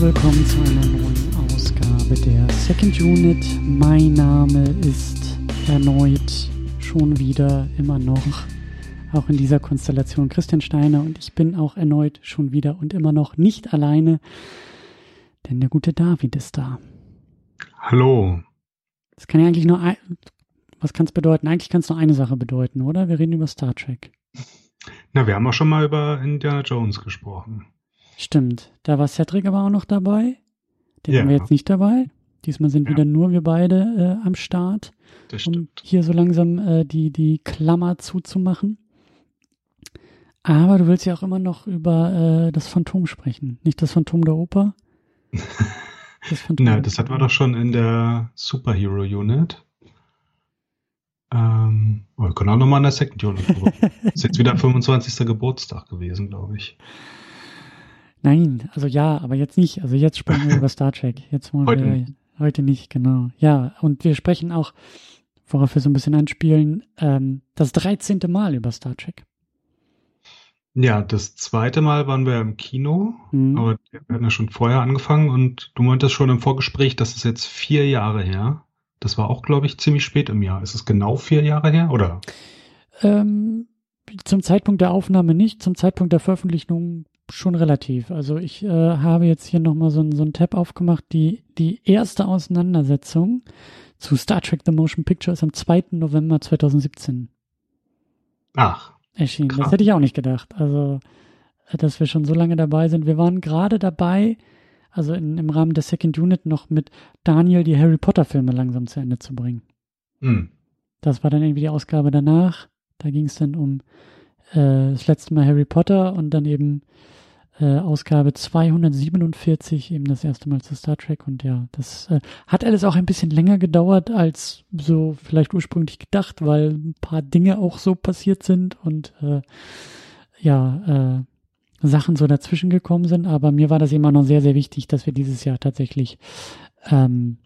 Herzlich willkommen zu einer neuen Ausgabe der Second Unit. Mein Name ist erneut schon wieder immer noch, auch in dieser Konstellation Christian Steiner und ich bin auch erneut schon wieder und immer noch nicht alleine, denn der gute David ist da. Hallo. Das kann ja eigentlich nur ein, was kann es bedeuten? Eigentlich kann es nur eine Sache bedeuten, oder? Wir reden über Star Trek. Na, wir haben auch schon mal über Indiana Jones gesprochen. Stimmt. Da war Cedric aber auch noch dabei. Den ja. haben wir jetzt nicht dabei. Diesmal sind ja. wieder nur wir beide äh, am Start, das um hier so langsam äh, die, die Klammer zuzumachen. Aber du willst ja auch immer noch über äh, das Phantom sprechen. Nicht das Phantom der Oper. Das Na, das hatten wir doch schon in der Superhero Unit. Ähm, wir können auch nochmal in der Second Unit. ist jetzt wieder 25. Geburtstag gewesen, glaube ich. Nein, also ja, aber jetzt nicht. Also jetzt sprechen wir über Star Trek. Jetzt wollen heute. wir heute nicht, genau. Ja, und wir sprechen auch, worauf wir so ein bisschen anspielen, ähm, das 13. Mal über Star Trek. Ja, das zweite Mal waren wir im Kino, mhm. aber wir hatten ja schon vorher angefangen und du meintest schon im Vorgespräch, das ist jetzt vier Jahre her. Das war auch, glaube ich, ziemlich spät im Jahr. Ist es genau vier Jahre her, oder? Ähm, zum Zeitpunkt der Aufnahme nicht, zum Zeitpunkt der Veröffentlichung schon relativ. Also ich äh, habe jetzt hier nochmal so, so ein Tab aufgemacht. Die, die erste Auseinandersetzung zu Star Trek The Motion Picture ist am 2. November 2017. Ach. Erschienen. Krass. Das hätte ich auch nicht gedacht. Also, äh, dass wir schon so lange dabei sind. Wir waren gerade dabei, also in, im Rahmen der Second Unit noch mit Daniel die Harry Potter Filme langsam zu Ende zu bringen. Hm. Das war dann irgendwie die Ausgabe danach. Da ging es dann um äh, das letzte Mal Harry Potter und dann eben äh, Ausgabe 247, eben das erste Mal zu Star Trek. Und ja, das äh, hat alles auch ein bisschen länger gedauert als so vielleicht ursprünglich gedacht, weil ein paar Dinge auch so passiert sind und äh, ja, äh, Sachen so dazwischen gekommen sind. Aber mir war das immer noch sehr, sehr wichtig, dass wir dieses Jahr tatsächlich, ähm,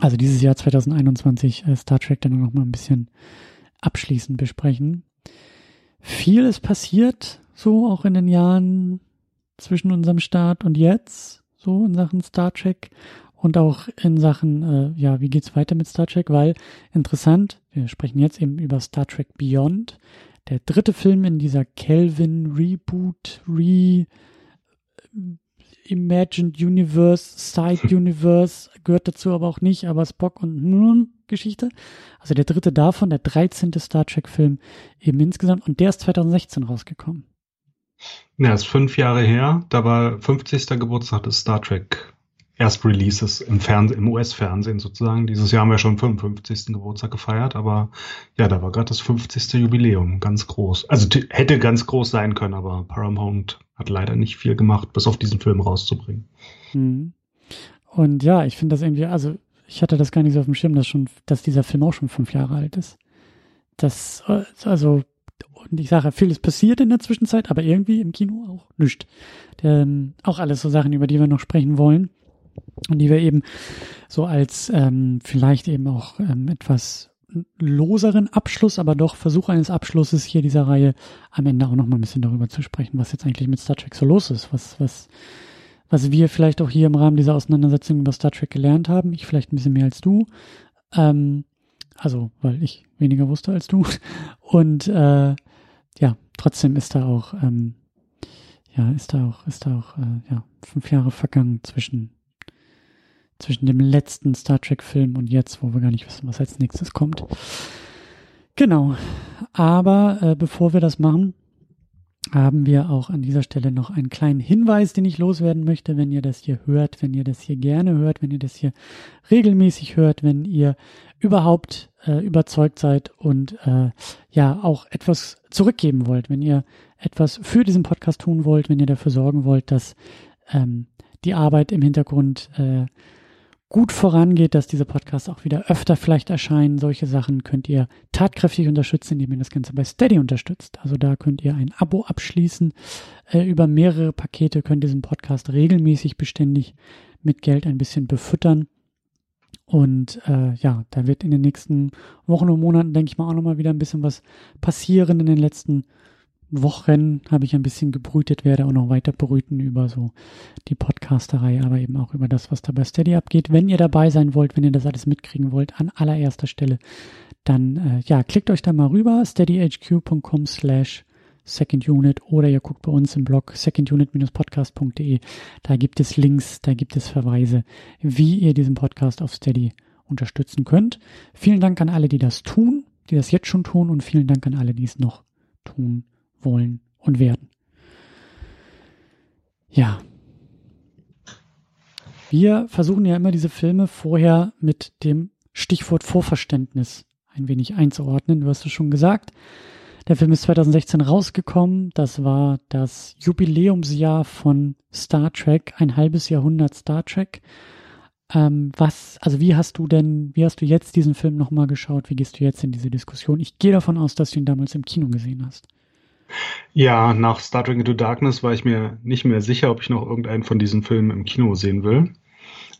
also dieses Jahr 2021 äh, Star Trek dann noch mal ein bisschen abschließend besprechen. Viel ist passiert, so auch in den Jahren zwischen unserem Start und jetzt, so in Sachen Star Trek und auch in Sachen, äh, ja, wie geht's weiter mit Star Trek? Weil interessant, wir sprechen jetzt eben über Star Trek Beyond, der dritte Film in dieser Kelvin Reboot, Re Imagined Universe, Side Universe gehört dazu aber auch nicht, aber Spock und hm, Geschichte. Also der dritte davon, der 13. Star Trek Film eben insgesamt und der ist 2016 rausgekommen. Ja, ist fünf Jahre her. Da war 50. Geburtstag des Star Trek Erstreleases im Fernsehen, im US-Fernsehen sozusagen. Dieses Jahr haben wir schon 55. Geburtstag gefeiert, aber ja, da war gerade das 50. Jubiläum, ganz groß. Also hätte ganz groß sein können, aber Paramount hat leider nicht viel gemacht, bis auf diesen Film rauszubringen. Mhm. Und ja, ich finde das irgendwie, also ich hatte das gar nicht so auf dem Schirm, dass schon, dass dieser Film auch schon fünf Jahre alt ist. Das, äh, also und ich sage, viel ist passiert in der Zwischenzeit, aber irgendwie im Kino auch nichts. Ähm, auch alles so Sachen, über die wir noch sprechen wollen und die wir eben so als ähm, vielleicht eben auch ähm, etwas loseren Abschluss, aber doch Versuch eines Abschlusses hier dieser Reihe am Ende auch noch mal ein bisschen darüber zu sprechen, was jetzt eigentlich mit Star Trek so los ist, was, was, was wir vielleicht auch hier im Rahmen dieser Auseinandersetzung über Star Trek gelernt haben. Ich vielleicht ein bisschen mehr als du. Ähm, also, weil ich weniger wusste als du. Und äh, ja, trotzdem ist da auch, ähm, ja, ist da auch, ist da auch, äh, ja, fünf Jahre vergangen zwischen, zwischen dem letzten Star Trek-Film und jetzt, wo wir gar nicht wissen, was als nächstes kommt. Genau. Aber äh, bevor wir das machen, haben wir auch an dieser Stelle noch einen kleinen Hinweis, den ich loswerden möchte, wenn ihr das hier hört, wenn ihr das hier gerne hört, wenn ihr das hier regelmäßig hört, wenn ihr überhaupt äh, überzeugt seid und äh, ja auch etwas zurückgeben wollt, wenn ihr etwas für diesen Podcast tun wollt, wenn ihr dafür sorgen wollt, dass ähm, die Arbeit im Hintergrund äh, gut vorangeht, dass diese Podcasts auch wieder öfter vielleicht erscheinen. Solche Sachen könnt ihr tatkräftig unterstützen, indem ihr das Ganze bei Steady unterstützt. Also da könnt ihr ein Abo abschließen. Äh, über mehrere Pakete könnt ihr diesen Podcast regelmäßig beständig mit Geld ein bisschen befüttern. Und äh, ja, da wird in den nächsten Wochen und Monaten, denke ich mal, auch nochmal wieder ein bisschen was passieren. In den letzten Wochen habe ich ein bisschen gebrütet, werde auch noch weiter brüten über so die Podcasterei, aber eben auch über das, was da bei Steady abgeht. Wenn ihr dabei sein wollt, wenn ihr das alles mitkriegen wollt, an allererster Stelle, dann äh, ja, klickt euch da mal rüber, steadyhq.com slash Second Unit oder ihr guckt bei uns im Blog secondunit-podcast.de. Da gibt es Links, da gibt es Verweise, wie ihr diesen Podcast auf Steady unterstützen könnt. Vielen Dank an alle, die das tun, die das jetzt schon tun und vielen Dank an alle, die es noch tun wollen und werden. Ja. Wir versuchen ja immer diese Filme vorher mit dem Stichwort Vorverständnis ein wenig einzuordnen. Du hast es schon gesagt. Der Film ist 2016 rausgekommen. Das war das Jubiläumsjahr von Star Trek, ein halbes Jahrhundert Star Trek. Ähm, was, also wie hast du denn, wie hast du jetzt diesen Film nochmal geschaut? Wie gehst du jetzt in diese Diskussion? Ich gehe davon aus, dass du ihn damals im Kino gesehen hast. Ja, nach Star Trek Into Darkness war ich mir nicht mehr sicher, ob ich noch irgendeinen von diesen Filmen im Kino sehen will.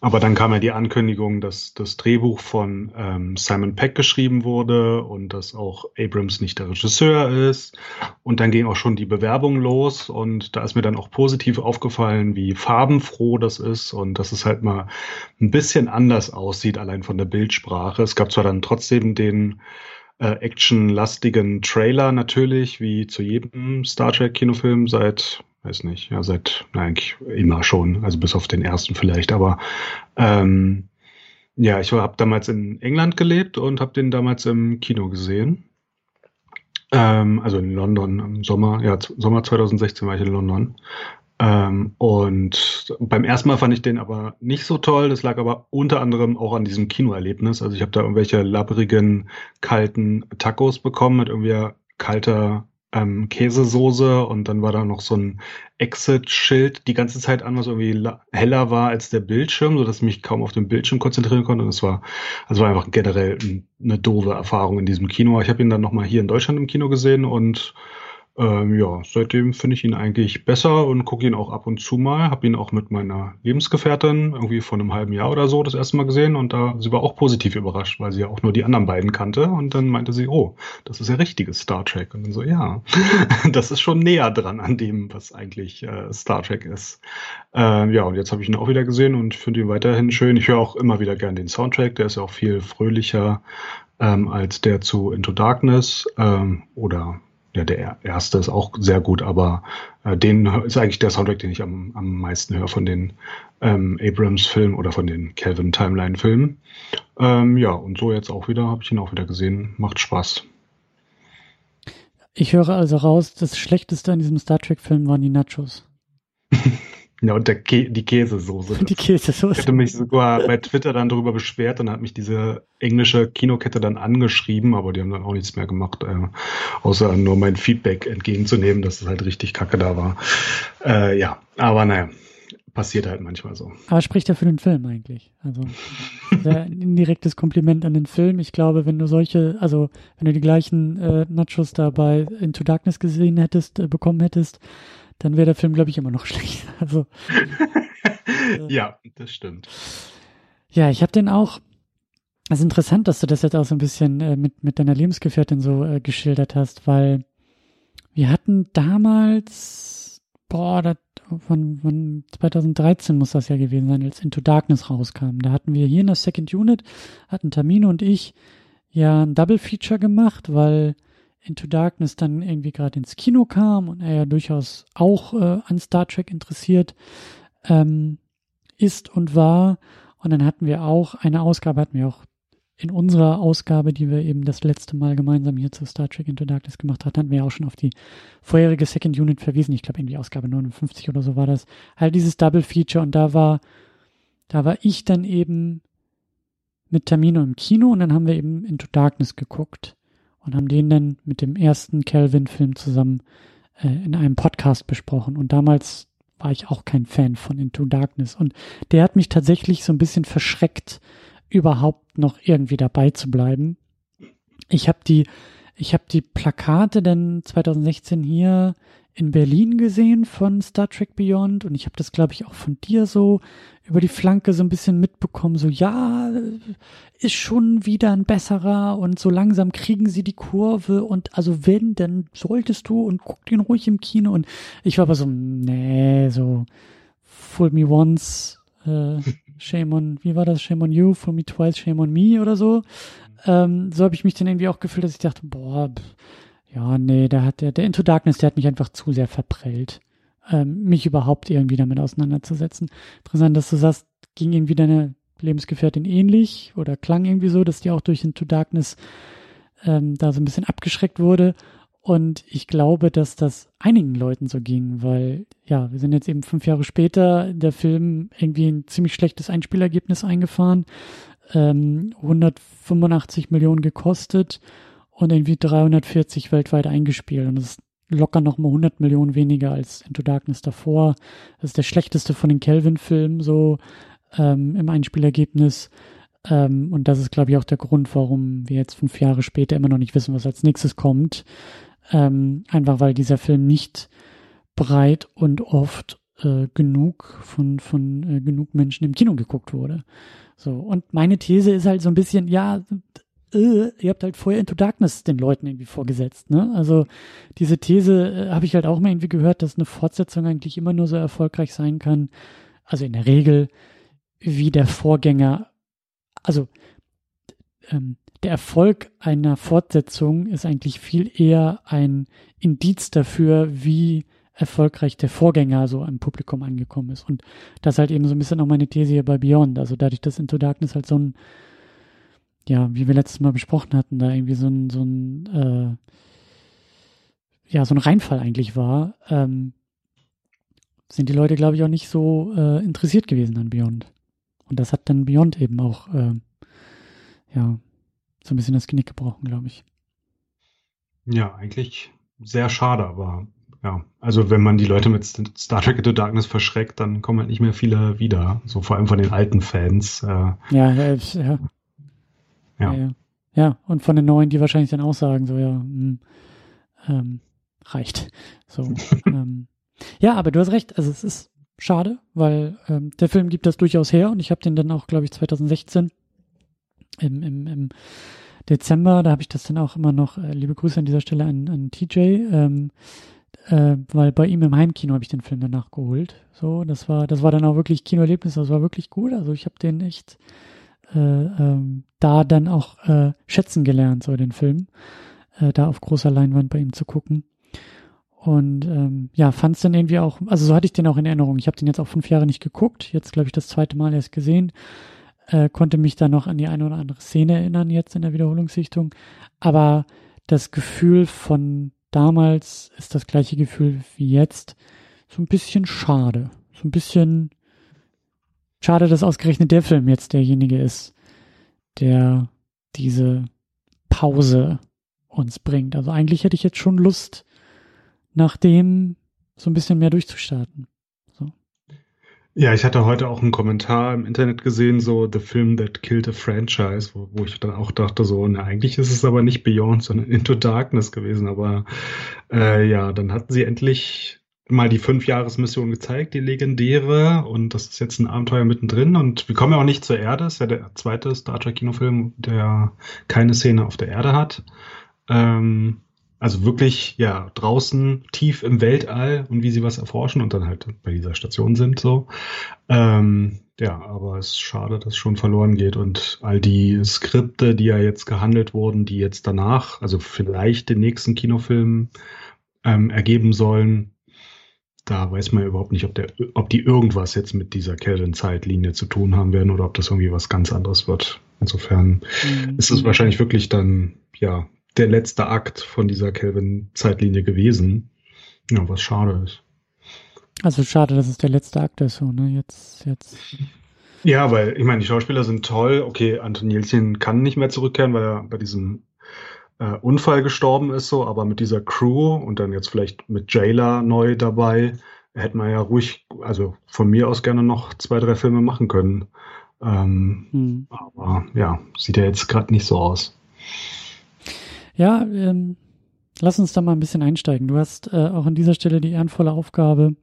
Aber dann kam ja die Ankündigung, dass das Drehbuch von ähm, Simon Peck geschrieben wurde und dass auch Abrams nicht der Regisseur ist. Und dann ging auch schon die Bewerbung los und da ist mir dann auch positiv aufgefallen, wie farbenfroh das ist und dass es halt mal ein bisschen anders aussieht, allein von der Bildsprache. Es gab zwar dann trotzdem den äh, actionlastigen Trailer natürlich, wie zu jedem Star Trek Kinofilm seit weiß nicht, ja, seit na, eigentlich immer schon, also bis auf den ersten vielleicht, aber ähm, ja, ich habe damals in England gelebt und habe den damals im Kino gesehen. Ähm, also in London im Sommer, ja, Sommer 2016 war ich in London. Ähm, und beim ersten Mal fand ich den aber nicht so toll. Das lag aber unter anderem auch an diesem Kinoerlebnis. Also ich habe da irgendwelche labberigen, kalten Tacos bekommen mit irgendwie kalter ähm, Käsesoße und dann war da noch so ein Exit-Schild die ganze Zeit an, was irgendwie heller war als der Bildschirm, so dass ich mich kaum auf den Bildschirm konzentrieren konnte. Und es war, also war einfach generell eine doofe Erfahrung in diesem Kino. Ich habe ihn dann nochmal hier in Deutschland im Kino gesehen und ähm, ja, seitdem finde ich ihn eigentlich besser und gucke ihn auch ab und zu mal. Habe ihn auch mit meiner Lebensgefährtin irgendwie vor einem halben Jahr oder so das erste Mal gesehen und da sie war auch positiv überrascht, weil sie ja auch nur die anderen beiden kannte und dann meinte sie, oh, das ist ja richtiges Star Trek und dann so, ja, das ist schon näher dran an dem, was eigentlich äh, Star Trek ist. Ähm, ja, und jetzt habe ich ihn auch wieder gesehen und finde ihn weiterhin schön. Ich höre auch immer wieder gern den Soundtrack, der ist ja auch viel fröhlicher ähm, als der zu Into Darkness ähm, oder ja, der erste ist auch sehr gut, aber äh, den ist eigentlich der Soundtrack, den ich am, am meisten höre von den ähm, Abrams-Filmen oder von den Calvin Timeline-Filmen. Ähm, ja, und so jetzt auch wieder, habe ich ihn auch wieder gesehen. Macht Spaß. Ich höre also raus, das Schlechteste an diesem Star Trek-Film waren die Nachos. Ja, und der Kä die Käsesoße. Die Käsesoße. Ich hatte mich sogar bei Twitter dann darüber beschwert und hat mich diese englische Kinokette dann angeschrieben, aber die haben dann auch nichts mehr gemacht, äh, außer nur mein Feedback entgegenzunehmen, dass es halt richtig kacke da war. Äh, ja, aber naja, passiert halt manchmal so. Aber spricht ja für den Film eigentlich. Also sehr indirektes Kompliment an den Film. Ich glaube, wenn du solche, also wenn du die gleichen äh, Nachos da bei Into Darkness gesehen hättest, äh, bekommen hättest, dann wäre der Film, glaube ich, immer noch schlecht. Also, äh, ja, das stimmt. Ja, ich habe den auch. Es ist interessant, dass du das jetzt auch so ein bisschen äh, mit, mit deiner Lebensgefährtin so äh, geschildert hast, weil wir hatten damals, boah, das, von, von 2013 muss das ja gewesen sein, als Into Darkness rauskam. Da hatten wir hier in der Second Unit, hatten Tamino und ich ja ein Double Feature gemacht, weil Into Darkness dann irgendwie gerade ins Kino kam und er ja durchaus auch äh, an Star Trek interessiert ähm, ist und war. Und dann hatten wir auch eine Ausgabe, hatten wir auch in unserer Ausgabe, die wir eben das letzte Mal gemeinsam hier zu Star Trek Into Darkness gemacht hatten, hatten wir auch schon auf die vorherige Second Unit verwiesen. Ich glaube, irgendwie Ausgabe 59 oder so war das. Halt dieses Double Feature und da war, da war ich dann eben mit Termino im Kino und dann haben wir eben Into Darkness geguckt und haben den dann mit dem ersten Calvin-Film zusammen äh, in einem Podcast besprochen. Und damals war ich auch kein Fan von Into Darkness. Und der hat mich tatsächlich so ein bisschen verschreckt, überhaupt noch irgendwie dabei zu bleiben. Ich habe die, ich habe die Plakate dann 2016 hier in Berlin gesehen von Star Trek Beyond und ich habe das, glaube ich, auch von dir so über die Flanke so ein bisschen mitbekommen, so ja, ist schon wieder ein besserer und so langsam kriegen sie die Kurve und also wenn, dann solltest du und guck den ruhig im Kino und ich war aber so, nee, so Fool Me Once, äh, Shame on, wie war das? Shame on You, Fool Me Twice, Shame on Me oder so. Ähm, so habe ich mich dann irgendwie auch gefühlt, dass ich dachte, boah, ja, nee, der hat der, der Into Darkness, der hat mich einfach zu sehr verprellt, ähm, mich überhaupt irgendwie damit auseinanderzusetzen. Interessant, dass du sagst, ging irgendwie deine Lebensgefährtin ähnlich oder klang irgendwie so, dass die auch durch Into Darkness ähm, da so ein bisschen abgeschreckt wurde. Und ich glaube, dass das einigen Leuten so ging, weil ja, wir sind jetzt eben fünf Jahre später, der Film irgendwie ein ziemlich schlechtes Einspielergebnis eingefahren, ähm, 185 Millionen gekostet und irgendwie 340 weltweit eingespielt. Und das ist locker nochmal 100 Millionen weniger als Into Darkness davor. Das ist der schlechteste von den Kelvin-Filmen so ähm, im Einspielergebnis. Ähm, und das ist, glaube ich, auch der Grund, warum wir jetzt fünf Jahre später immer noch nicht wissen, was als nächstes kommt. Ähm, einfach weil dieser Film nicht breit und oft äh, genug von, von äh, genug Menschen im Kino geguckt wurde. So, und meine These ist halt so ein bisschen, ja, äh, ihr habt halt vorher Into Darkness den Leuten irgendwie vorgesetzt, ne? Also diese These äh, habe ich halt auch mal irgendwie gehört, dass eine Fortsetzung eigentlich immer nur so erfolgreich sein kann, also in der Regel wie der Vorgänger, also ähm, der Erfolg einer Fortsetzung ist eigentlich viel eher ein Indiz dafür, wie erfolgreich der Vorgänger so im Publikum angekommen ist. Und das ist halt eben so ein bisschen auch meine These hier bei Beyond. Also dadurch, dass Into Darkness halt so ein ja, wie wir letztes Mal besprochen hatten, da irgendwie so ein, so ein, äh, ja, so ein Reinfall eigentlich war, ähm, sind die Leute, glaube ich, auch nicht so äh, interessiert gewesen an Beyond. Und das hat dann Beyond eben auch, äh, ja, so ein bisschen das Genick gebrochen, glaube ich. Ja, eigentlich sehr schade, aber ja, also wenn man die Leute mit Star Trek Into Darkness verschreckt, dann kommen halt nicht mehr viele wieder. So vor allem von den alten Fans. Äh, ja, ja. Ja. Ja. ja. und von den neuen, die wahrscheinlich dann auch sagen, so, ja, mh, hm, ähm, reicht. So. ähm, ja, aber du hast recht, also es ist schade, weil ähm, der Film gibt das durchaus her und ich habe den dann auch, glaube ich, 2016 im, im, im Dezember, da habe ich das dann auch immer noch, äh, liebe Grüße an dieser Stelle an, an TJ, ähm, äh, weil bei ihm im Heimkino habe ich den Film danach geholt. So, das war, das war dann auch wirklich Kinoerlebnis, das war wirklich gut. Also ich habe den echt äh, ähm, da dann auch äh, schätzen gelernt, so den Film, äh, da auf großer Leinwand bei ihm zu gucken. Und ähm, ja, fand es dann irgendwie auch, also so hatte ich den auch in Erinnerung. Ich habe den jetzt auch fünf Jahre nicht geguckt, jetzt glaube ich das zweite Mal erst gesehen, äh, konnte mich dann noch an die eine oder andere Szene erinnern jetzt in der Wiederholungssichtung. Aber das Gefühl von damals ist das gleiche Gefühl wie jetzt. So ein bisschen schade. So ein bisschen Schade, dass ausgerechnet der Film jetzt derjenige ist, der diese Pause uns bringt. Also eigentlich hätte ich jetzt schon Lust, nach dem so ein bisschen mehr durchzustarten. So. Ja, ich hatte heute auch einen Kommentar im Internet gesehen, so The Film That Killed a Franchise, wo, wo ich dann auch dachte, so, na, eigentlich ist es aber nicht Beyond, sondern Into Darkness gewesen. Aber äh, ja, dann hatten sie endlich mal die Fünf-Jahres-Mission gezeigt, die legendäre. Und das ist jetzt ein Abenteuer mittendrin. Und wir kommen ja auch nicht zur Erde. Das ist ja der zweite Star Trek-Kinofilm, der keine Szene auf der Erde hat. Ähm, also wirklich, ja, draußen tief im Weltall und wie sie was erforschen und dann halt bei dieser Station sind, so. Ähm, ja, aber es ist schade, dass es schon verloren geht und all die Skripte, die ja jetzt gehandelt wurden, die jetzt danach, also vielleicht den nächsten Kinofilm ähm, ergeben sollen, da weiß man überhaupt nicht, ob, der, ob die irgendwas jetzt mit dieser Kelvin-Zeitlinie zu tun haben werden oder ob das irgendwie was ganz anderes wird. Insofern mhm. ist es wahrscheinlich wirklich dann, ja, der letzte Akt von dieser Kelvin-Zeitlinie gewesen. Ja, was schade ist. Also schade, dass es der letzte Akt ist, so, ne? Jetzt, jetzt. Ja, weil, ich meine, die Schauspieler sind toll. Okay, Anton Jelzin kann nicht mehr zurückkehren, weil er bei diesem äh, Unfall gestorben ist, so, aber mit dieser Crew und dann jetzt vielleicht mit Jayla neu dabei, hätte man ja ruhig, also von mir aus gerne noch zwei, drei Filme machen können. Ähm, hm. Aber ja, sieht ja jetzt gerade nicht so aus. Ja, ähm, lass uns da mal ein bisschen einsteigen. Du hast äh, auch an dieser Stelle die ehrenvolle Aufgabe,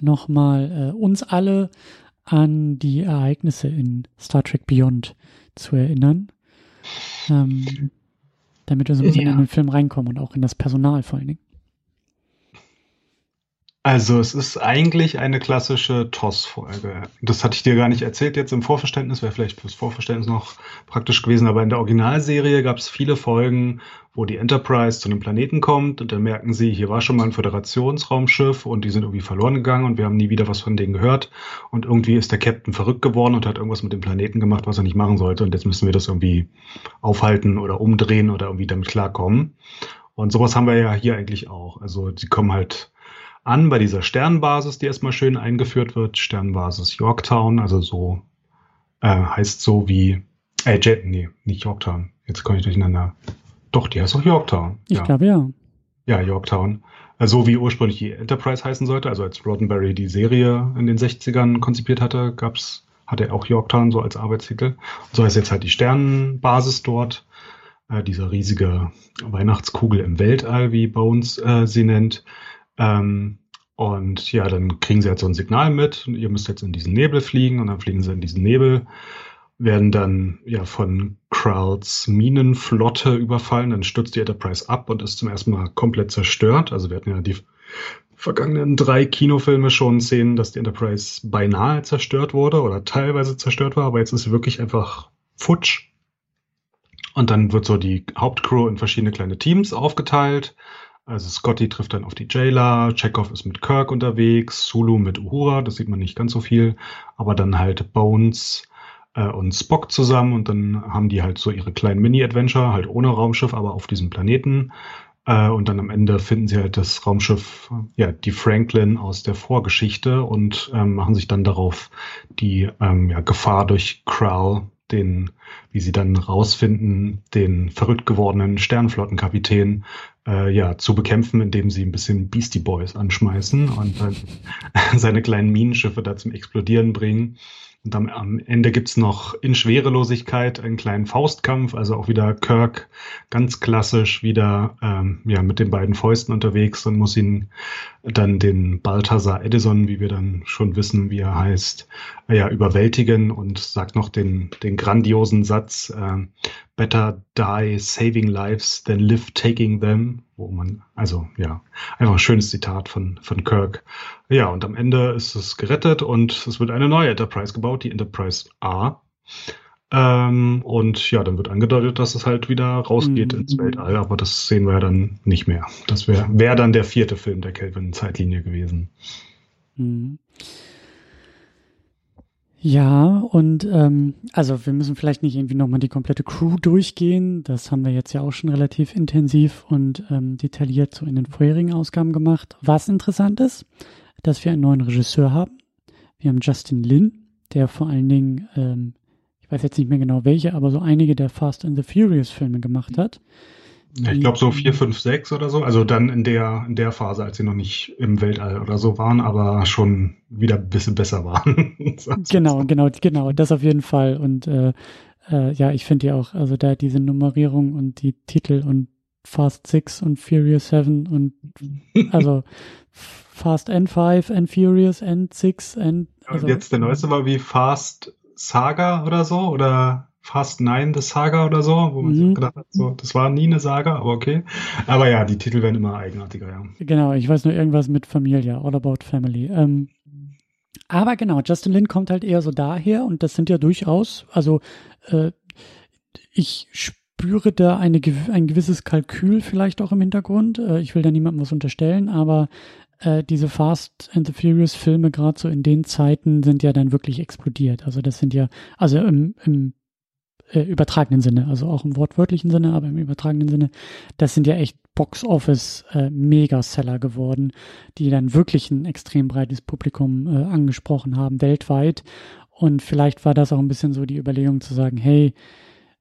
nochmal äh, uns alle an die Ereignisse in Star Trek Beyond zu erinnern. Ähm, damit wir so ein bisschen ja. in den Film reinkommen und auch in das Personal vor allen Dingen. Also es ist eigentlich eine klassische TOS-Folge. Das hatte ich dir gar nicht erzählt jetzt im Vorverständnis, wäre vielleicht fürs Vorverständnis noch praktisch gewesen, aber in der Originalserie gab es viele Folgen, wo die Enterprise zu einem Planeten kommt und dann merken sie, hier war schon mal ein Föderationsraumschiff und die sind irgendwie verloren gegangen und wir haben nie wieder was von denen gehört und irgendwie ist der Captain verrückt geworden und hat irgendwas mit dem Planeten gemacht, was er nicht machen sollte und jetzt müssen wir das irgendwie aufhalten oder umdrehen oder irgendwie damit klarkommen. Und sowas haben wir ja hier eigentlich auch. Also sie kommen halt an bei dieser Sternbasis, die erstmal schön eingeführt wird. Sternbasis Yorktown, also so äh, heißt so wie äh, Jet, nee, nicht Yorktown. Jetzt komme ich durcheinander. Doch, die heißt auch Yorktown. Ich ja. glaube ja. Ja, Yorktown. Also so wie ursprünglich die Enterprise heißen sollte. Also als Roddenberry die Serie in den 60ern konzipiert hatte, gab's, hatte er auch Yorktown so als Arbeitstitel. Und so heißt jetzt halt die Sternenbasis dort. Äh, diese riesige Weihnachtskugel im Weltall, wie Bones äh, sie nennt. Ähm, und ja, dann kriegen sie halt so ein Signal mit, ihr müsst jetzt in diesen Nebel fliegen und dann fliegen sie in diesen Nebel, werden dann ja von Krauls Minenflotte überfallen, dann stürzt die Enterprise ab und ist zum ersten Mal komplett zerstört. Also wir hatten ja die vergangenen drei Kinofilme schon sehen, dass die Enterprise beinahe zerstört wurde oder teilweise zerstört war, aber jetzt ist sie wirklich einfach futsch. Und dann wird so die Hauptcrew in verschiedene kleine Teams aufgeteilt. Also Scotty trifft dann auf die Jailer, Chekhov ist mit Kirk unterwegs, Sulu mit Uhura, das sieht man nicht ganz so viel, aber dann halt Bones äh, und Spock zusammen und dann haben die halt so ihre kleinen Mini-Adventure, halt ohne Raumschiff, aber auf diesem Planeten. Äh, und dann am Ende finden sie halt das Raumschiff, ja, die Franklin aus der Vorgeschichte und ähm, machen sich dann darauf die ähm, ja, Gefahr durch Krall den, wie sie dann rausfinden, den verrückt gewordenen Sternflottenkapitän äh, ja, zu bekämpfen, indem sie ein bisschen Beastie Boys anschmeißen und dann seine kleinen Minenschiffe da zum Explodieren bringen. Und am, am Ende gibt's noch in Schwerelosigkeit einen kleinen Faustkampf, also auch wieder Kirk ganz klassisch wieder ähm, ja, mit den beiden Fäusten unterwegs und muss ihn dann den Balthasar Edison, wie wir dann schon wissen, wie er heißt, ja, überwältigen und sagt noch den, den grandiosen Satz, äh, better die saving lives than live taking them, wo man, also ja, einfach ein schönes Zitat von, von Kirk. Ja, und am Ende ist es gerettet und es wird eine neue Enterprise gebaut, die Enterprise A. Ähm, und ja, dann wird angedeutet, dass es halt wieder rausgeht mhm. ins Weltall, aber das sehen wir ja dann nicht mehr. Das wäre wär dann der vierte Film der Kelvin-Zeitlinie gewesen. Mhm. Ja, und ähm, also wir müssen vielleicht nicht irgendwie nochmal die komplette Crew durchgehen. Das haben wir jetzt ja auch schon relativ intensiv und ähm, detailliert so in den vorherigen Ausgaben gemacht. Was interessant ist, dass wir einen neuen Regisseur haben. Wir haben Justin Lin, der vor allen Dingen, ähm, ich weiß jetzt nicht mehr genau welche, aber so einige der Fast and the Furious Filme gemacht hat. Ja, ich glaube so 4, 5, 6 oder so. Also dann in der, in der Phase, als sie noch nicht im Weltall oder so waren, aber schon wieder ein bisschen besser waren. genau, genau, genau. Das auf jeden Fall. Und äh, äh, ja, ich finde ja auch, also da diese Nummerierung und die Titel und Fast 6 und Furious 7 und also Fast N5, N Furious, N6, N. Also, jetzt der neueste war wie Fast Saga oder so oder Fast Nine, The Saga oder so, wo man mhm. sich gedacht hat, so, das war nie eine Saga, aber okay. Aber ja, die Titel werden immer eigenartiger, ja. Genau, ich weiß nur irgendwas mit Familie, All About Family. Ähm, aber genau, Justin Lin kommt halt eher so daher und das sind ja durchaus, also äh, ich spüre da eine, ein gewisses Kalkül vielleicht auch im Hintergrund. Äh, ich will da niemandem was unterstellen, aber äh, diese Fast and the Furious Filme gerade so in den Zeiten sind ja dann wirklich explodiert. Also das sind ja, also im, im äh, übertragenen Sinne, also auch im wortwörtlichen Sinne, aber im übertragenen Sinne, das sind ja echt Box-Office äh, geworden, die dann wirklich ein extrem breites Publikum äh, angesprochen haben, weltweit. Und vielleicht war das auch ein bisschen so die Überlegung zu sagen, hey,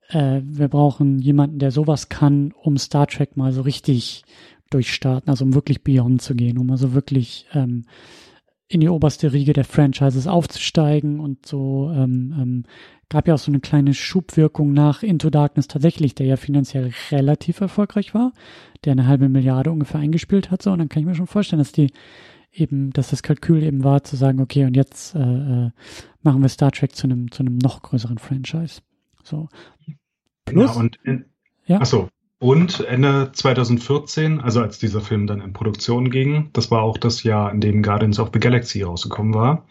äh, wir brauchen jemanden, der sowas kann, um Star Trek mal so richtig durchstarten, also um wirklich Beyond zu gehen, um also wirklich ähm, in die oberste Riege der Franchises aufzusteigen und so ähm, ähm, gab ja auch so eine kleine Schubwirkung nach Into Darkness tatsächlich, der ja finanziell relativ erfolgreich war, der eine halbe Milliarde ungefähr eingespielt hat so und dann kann ich mir schon vorstellen, dass die eben, dass das Kalkül eben war zu sagen, okay und jetzt äh, äh, machen wir Star Trek zu einem zu einem noch größeren Franchise. So. Plus, ja, und in, ja. Achso, und Ende 2014, also als dieser Film dann in Produktion ging, das war auch das Jahr, in dem Guardians of the Galaxy rausgekommen war.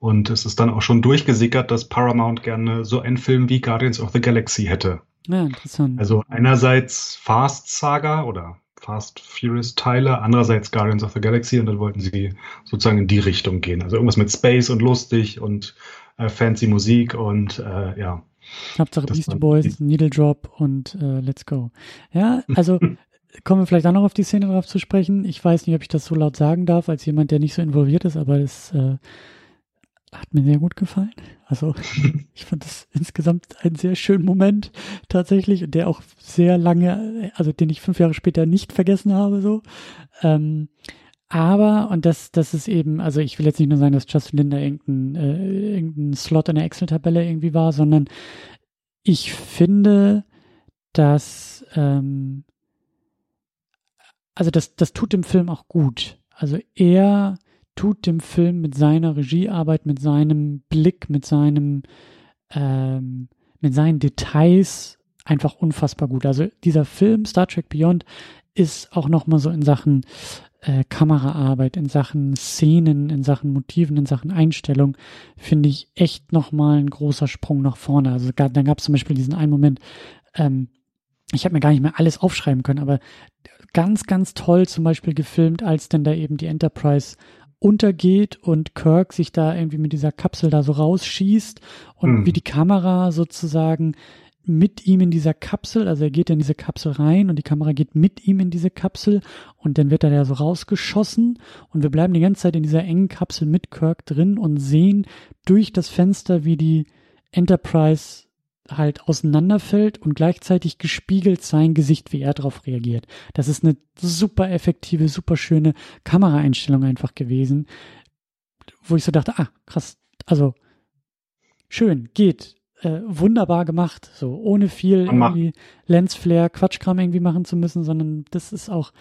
Und es ist dann auch schon durchgesickert, dass Paramount gerne so einen Film wie Guardians of the Galaxy hätte. Ja, interessant. Also einerseits Fast Saga oder Fast Furious Teile, andererseits Guardians of the Galaxy und dann wollten sie sozusagen in die Richtung gehen. Also irgendwas mit Space und lustig und äh, fancy Musik und äh, ja. Hauptsache Beastie Boys, Needle Drop und äh, Let's Go. Ja, also kommen wir vielleicht auch noch auf die Szene drauf zu sprechen. Ich weiß nicht, ob ich das so laut sagen darf, als jemand, der nicht so involviert ist, aber es äh, hat mir sehr gut gefallen. Also ich fand das insgesamt einen sehr schönen Moment tatsächlich, der auch sehr lange, also den ich fünf Jahre später nicht vergessen habe, so. Ähm, aber, und das, das ist eben, also ich will jetzt nicht nur sagen, dass Justin Linder irgendein, äh, irgendein Slot in der Excel-Tabelle irgendwie war, sondern ich finde, dass, ähm, also das, das tut dem Film auch gut. Also er tut dem Film mit seiner Regiearbeit, mit seinem Blick, mit seinem, ähm, mit seinen Details einfach unfassbar gut. Also dieser Film Star Trek Beyond ist auch nochmal so in Sachen äh, Kameraarbeit, in Sachen Szenen, in Sachen Motiven, in Sachen Einstellung, finde ich echt nochmal ein großer Sprung nach vorne. Also dann gab es zum Beispiel diesen einen Moment, ähm, ich habe mir gar nicht mehr alles aufschreiben können, aber ganz, ganz toll zum Beispiel gefilmt, als denn da eben die Enterprise untergeht und Kirk sich da irgendwie mit dieser Kapsel da so rausschießt und hm. wie die Kamera sozusagen mit ihm in dieser Kapsel, also er geht in diese Kapsel rein und die Kamera geht mit ihm in diese Kapsel und dann wird er da so rausgeschossen und wir bleiben die ganze Zeit in dieser engen Kapsel mit Kirk drin und sehen durch das Fenster, wie die Enterprise halt auseinanderfällt und gleichzeitig gespiegelt sein Gesicht, wie er darauf reagiert. Das ist eine super effektive, super schöne Kameraeinstellung einfach gewesen, wo ich so dachte, ah, krass, also schön, geht, äh, wunderbar gemacht, so ohne viel irgendwie Lensflare, Quatschkram irgendwie machen zu müssen, sondern das ist auch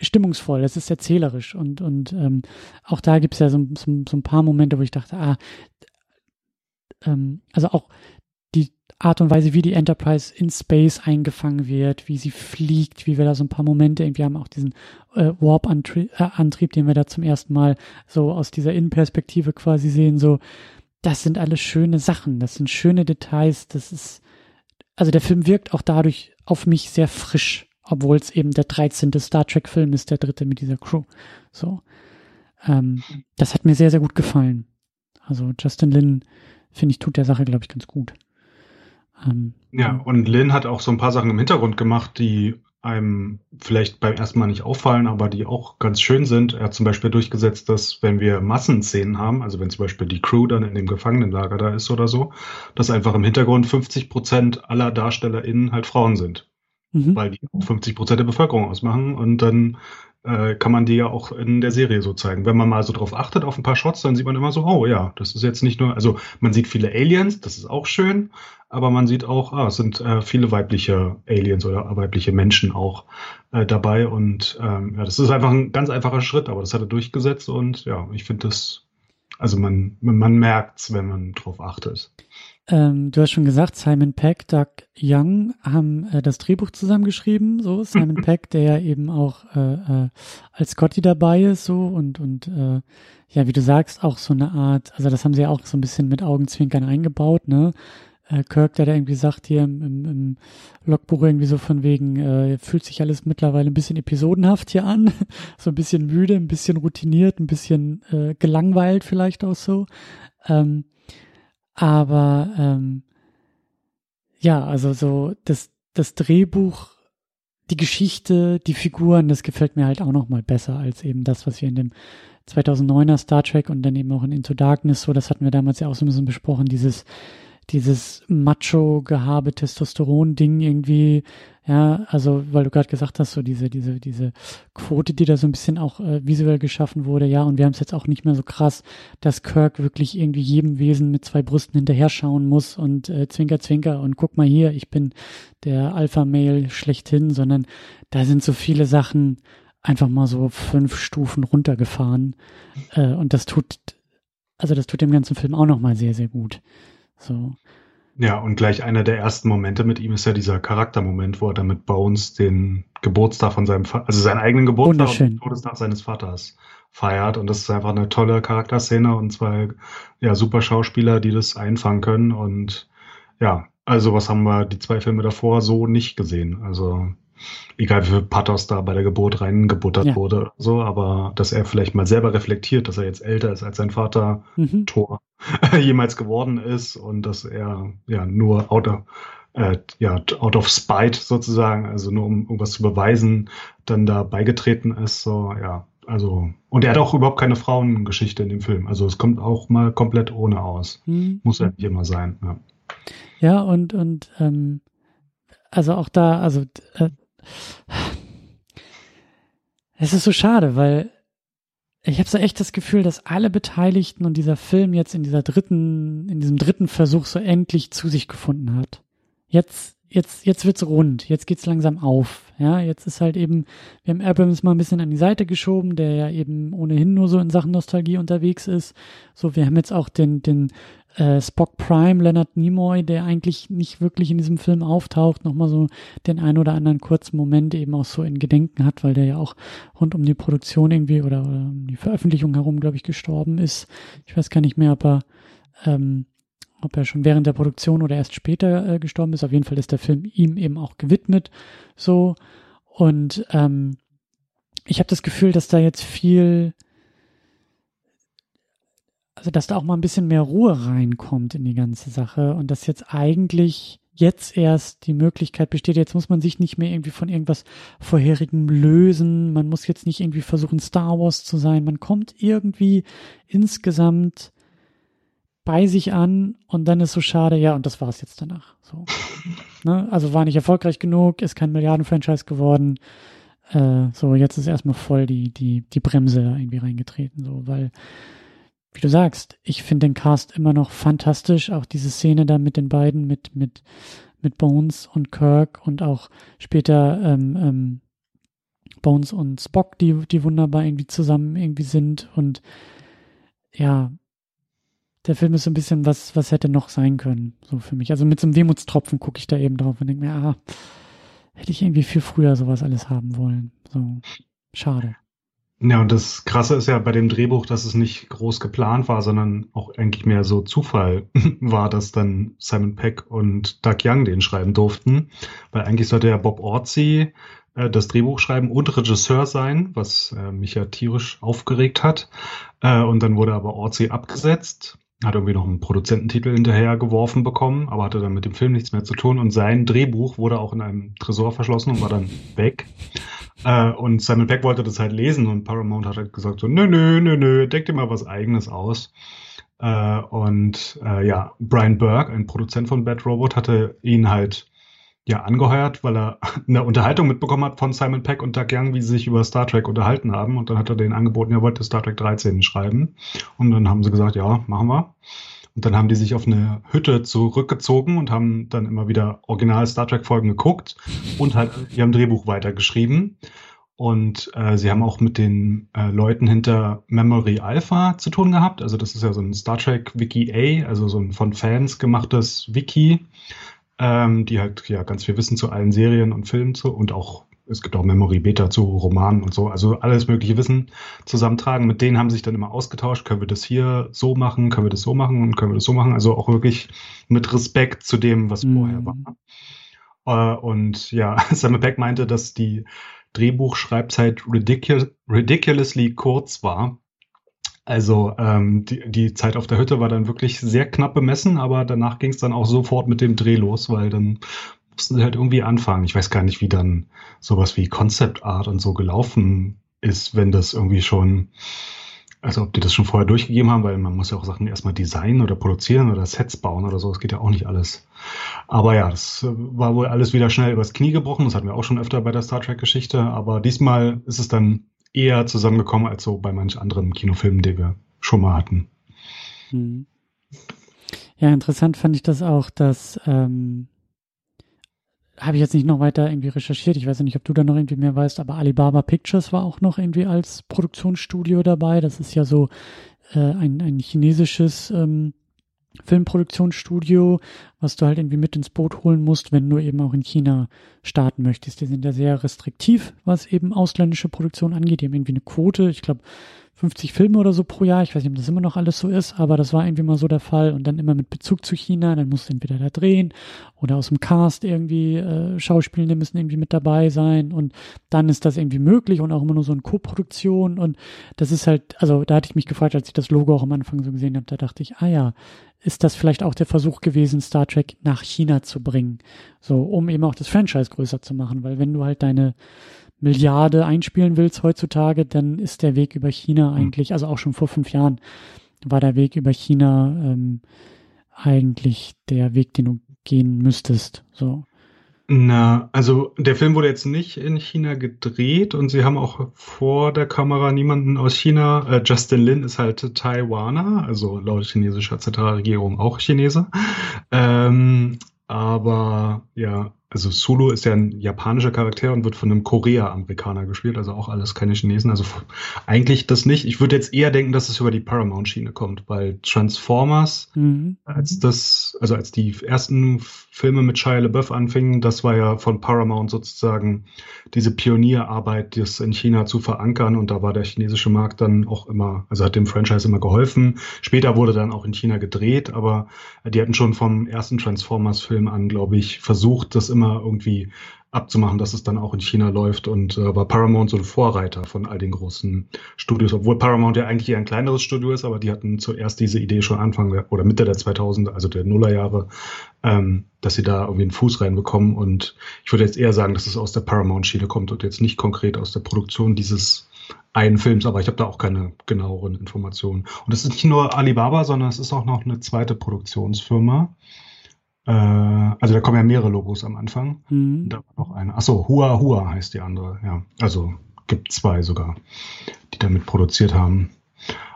stimmungsvoll, es ist erzählerisch und und ähm, auch da gibt es ja so, so, so, ein paar Momente, wo ich dachte, ah, ähm, also auch die Art und Weise, wie die Enterprise in Space eingefangen wird, wie sie fliegt, wie wir da so ein paar Momente irgendwie haben, auch diesen äh, Warp-Antrieb, äh, den wir da zum ersten Mal so aus dieser Innenperspektive quasi sehen, so das sind alles schöne Sachen, das sind schöne Details, das ist, also der Film wirkt auch dadurch auf mich sehr frisch, obwohl es eben der 13. Star Trek Film ist, der dritte mit dieser Crew. So. Ähm, das hat mir sehr, sehr gut gefallen. Also Justin Lin, finde ich, tut der Sache, glaube ich, ganz gut. Ähm, ja, und Lin hat auch so ein paar Sachen im Hintergrund gemacht, die einem vielleicht beim ersten Mal nicht auffallen, aber die auch ganz schön sind. Er hat zum Beispiel durchgesetzt, dass wenn wir Massenszenen haben, also wenn zum Beispiel die Crew dann in dem Gefangenenlager da ist oder so, dass einfach im Hintergrund 50 Prozent aller DarstellerInnen halt Frauen sind. Mhm. Weil die 50 Prozent der Bevölkerung ausmachen und dann äh, kann man die ja auch in der Serie so zeigen. Wenn man mal so drauf achtet auf ein paar Shots, dann sieht man immer so, oh ja, das ist jetzt nicht nur, also man sieht viele Aliens, das ist auch schön, aber man sieht auch, ah, es sind äh, viele weibliche Aliens oder weibliche Menschen auch äh, dabei und ähm, ja, das ist einfach ein ganz einfacher Schritt, aber das hat er durchgesetzt und ja, ich finde das, also man, man merkt's, wenn man drauf achtet. Ähm, du hast schon gesagt, Simon Peck, Doug Young haben äh, das Drehbuch zusammengeschrieben. So Simon Peck, der ja eben auch äh, äh, als Scotty dabei ist, so und und äh, ja, wie du sagst, auch so eine Art. Also das haben sie ja auch so ein bisschen mit Augenzwinkern eingebaut, ne? Äh, Kirk, der da irgendwie sagt hier im, im, im Logbuch irgendwie so von wegen, äh, fühlt sich alles mittlerweile ein bisschen episodenhaft hier an, so ein bisschen müde, ein bisschen routiniert, ein bisschen äh, gelangweilt vielleicht auch so. Ähm, aber ähm, ja, also so das, das Drehbuch, die Geschichte, die Figuren, das gefällt mir halt auch noch mal besser als eben das, was wir in dem 2009er Star Trek und dann eben auch in Into Darkness, so das hatten wir damals ja auch so ein bisschen besprochen, dieses dieses Macho-Gehabe, Testosteron-Ding irgendwie, ja, also weil du gerade gesagt hast, so diese, diese, diese Quote, die da so ein bisschen auch äh, visuell geschaffen wurde, ja, und wir haben es jetzt auch nicht mehr so krass, dass Kirk wirklich irgendwie jedem Wesen mit zwei Brüsten hinterher schauen muss und äh, zwinker, zwinker und guck mal hier, ich bin der Alpha-Mail schlechthin, sondern da sind so viele Sachen einfach mal so fünf Stufen runtergefahren äh, und das tut, also das tut dem ganzen Film auch nochmal sehr, sehr gut. So. Ja, und gleich einer der ersten Momente mit ihm ist ja dieser Charaktermoment, wo er dann mit Bones den Geburtstag von seinem, Vater, also seinen eigenen Geburtstag und den Todestag seines Vaters feiert. Und das ist einfach eine tolle Charakterszene und zwei ja, super Schauspieler, die das einfangen können. Und ja, also was haben wir die zwei Filme davor so nicht gesehen. Also egal wie viel Pathos da bei der Geburt reingebuttert ja. wurde, so, aber dass er vielleicht mal selber reflektiert, dass er jetzt älter ist als sein Vater mhm. Thor jemals geworden ist und dass er ja nur out of, äh, ja, out of spite sozusagen, also nur um irgendwas zu beweisen, dann da beigetreten ist, so, ja, also, und er hat auch überhaupt keine Frauengeschichte in dem Film. Also es kommt auch mal komplett ohne aus. Mhm. Muss ja nicht immer sein. Ja, ja und, und ähm, also auch da, also äh, es ist so schade, weil ich habe so echt das Gefühl, dass alle Beteiligten und dieser Film jetzt in dieser dritten, in diesem dritten Versuch so endlich zu sich gefunden hat. Jetzt, jetzt, jetzt wird's rund. Jetzt geht's langsam auf. Ja, jetzt ist halt eben, wir haben Abrams mal ein bisschen an die Seite geschoben, der ja eben ohnehin nur so in Sachen Nostalgie unterwegs ist. So, wir haben jetzt auch den, den äh, Spock Prime, Leonard Nimoy, der eigentlich nicht wirklich in diesem Film auftaucht, nochmal so den ein oder anderen kurzen Moment eben auch so in Gedenken hat, weil der ja auch rund um die Produktion irgendwie oder, oder um die Veröffentlichung herum, glaube ich, gestorben ist. Ich weiß gar nicht mehr, ob er, ähm, ob er schon während der Produktion oder erst später äh, gestorben ist. Auf jeden Fall ist der Film ihm eben auch gewidmet. So. Und ähm, ich habe das Gefühl, dass da jetzt viel also dass da auch mal ein bisschen mehr Ruhe reinkommt in die ganze Sache und dass jetzt eigentlich jetzt erst die Möglichkeit besteht, jetzt muss man sich nicht mehr irgendwie von irgendwas vorherigem lösen, man muss jetzt nicht irgendwie versuchen, Star Wars zu sein, man kommt irgendwie insgesamt bei sich an und dann ist so schade, ja, und das war es jetzt danach. So. ne? Also war nicht erfolgreich genug, ist kein Milliardenfranchise geworden. Äh, so, jetzt ist erstmal voll die, die, die Bremse irgendwie reingetreten, so, weil wie du sagst, ich finde den Cast immer noch fantastisch. Auch diese Szene da mit den beiden, mit, mit, mit Bones und Kirk und auch später ähm, ähm, Bones und Spock, die, die wunderbar irgendwie zusammen irgendwie sind. Und ja, der Film ist so ein bisschen, was, was hätte noch sein können, so für mich. Also mit so einem Wehmutstropfen gucke ich da eben drauf und denke mir, ah, hätte ich irgendwie viel früher sowas alles haben wollen. So, schade. Ja, und das Krasse ist ja bei dem Drehbuch, dass es nicht groß geplant war, sondern auch eigentlich mehr so Zufall war, dass dann Simon Peck und Doug Young den schreiben durften. Weil eigentlich sollte ja Bob Orzi äh, das Drehbuch schreiben und Regisseur sein, was äh, mich ja tierisch aufgeregt hat. Äh, und dann wurde aber Orzi abgesetzt hat irgendwie noch einen Produzententitel hinterher geworfen bekommen, aber hatte dann mit dem Film nichts mehr zu tun. Und sein Drehbuch wurde auch in einem Tresor verschlossen und war dann weg. Äh, und Simon Peck wollte das halt lesen und Paramount hat halt gesagt so, nö, nö, nö, nö, deck dir mal was eigenes aus. Äh, und äh, ja, Brian Burke, ein Produzent von Bad Robot, hatte ihn halt ja angeheuert, weil er eine Unterhaltung mitbekommen hat von Simon Peck und Doug Young, wie sie sich über Star Trek unterhalten haben. Und dann hat er den angeboten, er wollte Star Trek 13 schreiben. Und dann haben sie gesagt, ja, machen wir. Und dann haben die sich auf eine Hütte zurückgezogen und haben dann immer wieder original Star Trek Folgen geguckt und halt ihrem Drehbuch weitergeschrieben. Und äh, sie haben auch mit den äh, Leuten hinter Memory Alpha zu tun gehabt. Also das ist ja so ein Star Trek Wiki A, also so ein von Fans gemachtes Wiki, ähm, die halt ja ganz viel Wissen zu allen Serien und Filmen zu und auch es gibt auch Memory Beta zu Romanen und so, also alles mögliche Wissen zusammentragen. Mit denen haben sich dann immer ausgetauscht, können wir das hier so machen, können wir das so machen und können wir das so machen. Also auch wirklich mit Respekt zu dem, was mhm. vorher war. Äh, und ja, Samuel Beck meinte, dass die Drehbuchschreibzeit ridicul ridiculously kurz war. Also ähm, die, die Zeit auf der Hütte war dann wirklich sehr knapp bemessen, aber danach ging es dann auch sofort mit dem Dreh los, weil dann mussten halt irgendwie anfangen. Ich weiß gar nicht, wie dann sowas wie Concept Art und so gelaufen ist, wenn das irgendwie schon Also ob die das schon vorher durchgegeben haben, weil man muss ja auch Sachen erstmal designen oder produzieren oder Sets bauen oder so. Das geht ja auch nicht alles. Aber ja, das war wohl alles wieder schnell übers Knie gebrochen. Das hatten wir auch schon öfter bei der Star Trek-Geschichte. Aber diesmal ist es dann eher zusammengekommen als so bei manch anderen Kinofilmen, die wir schon mal hatten. Mhm. Ja, interessant fand ich das auch, dass ähm, habe ich jetzt nicht noch weiter irgendwie recherchiert. Ich weiß nicht, ob du da noch irgendwie mehr weißt, aber Alibaba Pictures war auch noch irgendwie als Produktionsstudio dabei. Das ist ja so äh, ein, ein chinesisches ähm, Filmproduktionsstudio, was du halt irgendwie mit ins Boot holen musst, wenn du eben auch in China starten möchtest. Die sind ja sehr restriktiv, was eben ausländische Produktion angeht. Die haben irgendwie eine Quote, ich glaube 50 Filme oder so pro Jahr. Ich weiß nicht, ob das immer noch alles so ist, aber das war irgendwie mal so der Fall. Und dann immer mit Bezug zu China, dann musst du entweder da drehen oder aus dem Cast irgendwie äh, Schauspielende müssen irgendwie mit dabei sein. Und dann ist das irgendwie möglich und auch immer nur so eine Co-Produktion. Und das ist halt, also da hatte ich mich gefragt, als ich das Logo auch am Anfang so gesehen habe, da dachte ich, ah ja, ist das vielleicht auch der Versuch gewesen, Star Trek nach China zu bringen. So, um eben auch das Franchise größer zu machen. Weil wenn du halt deine Milliarde einspielen willst heutzutage, dann ist der Weg über China hm. eigentlich, also auch schon vor fünf Jahren, war der Weg über China ähm, eigentlich der Weg, den du gehen müsstest. So. Na, also der Film wurde jetzt nicht in China gedreht und sie haben auch vor der Kamera niemanden aus China. Äh, Justin Lin ist halt Taiwaner, also laut chinesischer Zentralregierung auch Chinese. Ähm, aber ja, also Solo ist ja ein japanischer Charakter und wird von einem Korea-Amerikaner gespielt, also auch alles keine Chinesen. Also eigentlich das nicht. Ich würde jetzt eher denken, dass es über die Paramount-Schiene kommt, weil Transformers, mhm. als das, also als die ersten Filme mit Shia LaBeouf anfingen, das war ja von Paramount sozusagen diese Pionierarbeit, das in China zu verankern und da war der chinesische Markt dann auch immer, also hat dem Franchise immer geholfen. Später wurde dann auch in China gedreht, aber die hatten schon vom ersten Transformers-Film an, glaube ich, versucht, das immer irgendwie abzumachen, dass es dann auch in China läuft und äh, war Paramount so ein Vorreiter von all den großen Studios, obwohl Paramount ja eigentlich eher ein kleineres Studio ist, aber die hatten zuerst diese Idee schon Anfang der, oder Mitte der 2000, also der Nullerjahre, ähm, dass sie da irgendwie einen Fuß reinbekommen und ich würde jetzt eher sagen, dass es aus der Paramount-Schiene kommt und jetzt nicht konkret aus der Produktion dieses einen Films, aber ich habe da auch keine genaueren Informationen. Und es ist nicht nur Alibaba, sondern es ist auch noch eine zweite Produktionsfirma. Äh, also da kommen ja mehrere Logos am Anfang. Mhm. Da war noch eine. Achso, Hua Hua heißt die andere, ja. Also gibt zwei sogar, die damit produziert haben.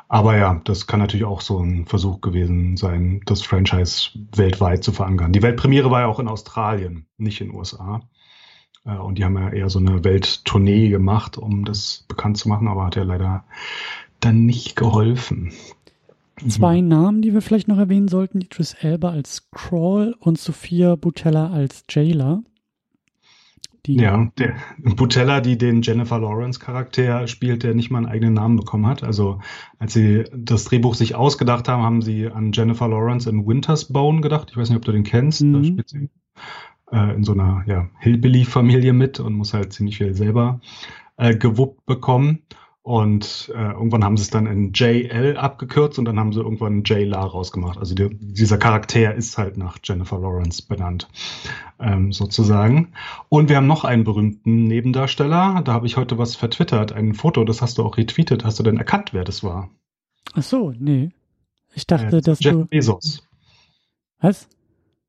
Aber ja, das kann natürlich auch so ein Versuch gewesen sein, das Franchise weltweit zu verankern. Die Weltpremiere war ja auch in Australien, nicht in den USA. Äh, und die haben ja eher so eine Welttournee gemacht, um das bekannt zu machen, aber hat ja leider dann nicht geholfen. Zwei mhm. Namen, die wir vielleicht noch erwähnen sollten: Idris Elba als Crawl und Sophia Butella als Jailer. Die ja, der Butella, die den Jennifer Lawrence Charakter spielt, der nicht mal einen eigenen Namen bekommen hat. Also als sie das Drehbuch sich ausgedacht haben, haben sie an Jennifer Lawrence in Winter's Bone gedacht. Ich weiß nicht, ob du den kennst. Mhm. Da spielt sie äh, in so einer ja, Hillbilly-Familie mit und muss halt ziemlich viel selber äh, gewuppt bekommen. Und äh, irgendwann haben sie es dann in JL abgekürzt und dann haben sie irgendwann JLA rausgemacht. Also die, dieser Charakter ist halt nach Jennifer Lawrence benannt, ähm, sozusagen. Und wir haben noch einen berühmten Nebendarsteller. Da habe ich heute was vertwittert, ein Foto, das hast du auch retweetet. Hast du denn erkannt, wer das war? Ach so, nee. Ich dachte, äh, dass Jeff du... Bezos. Was?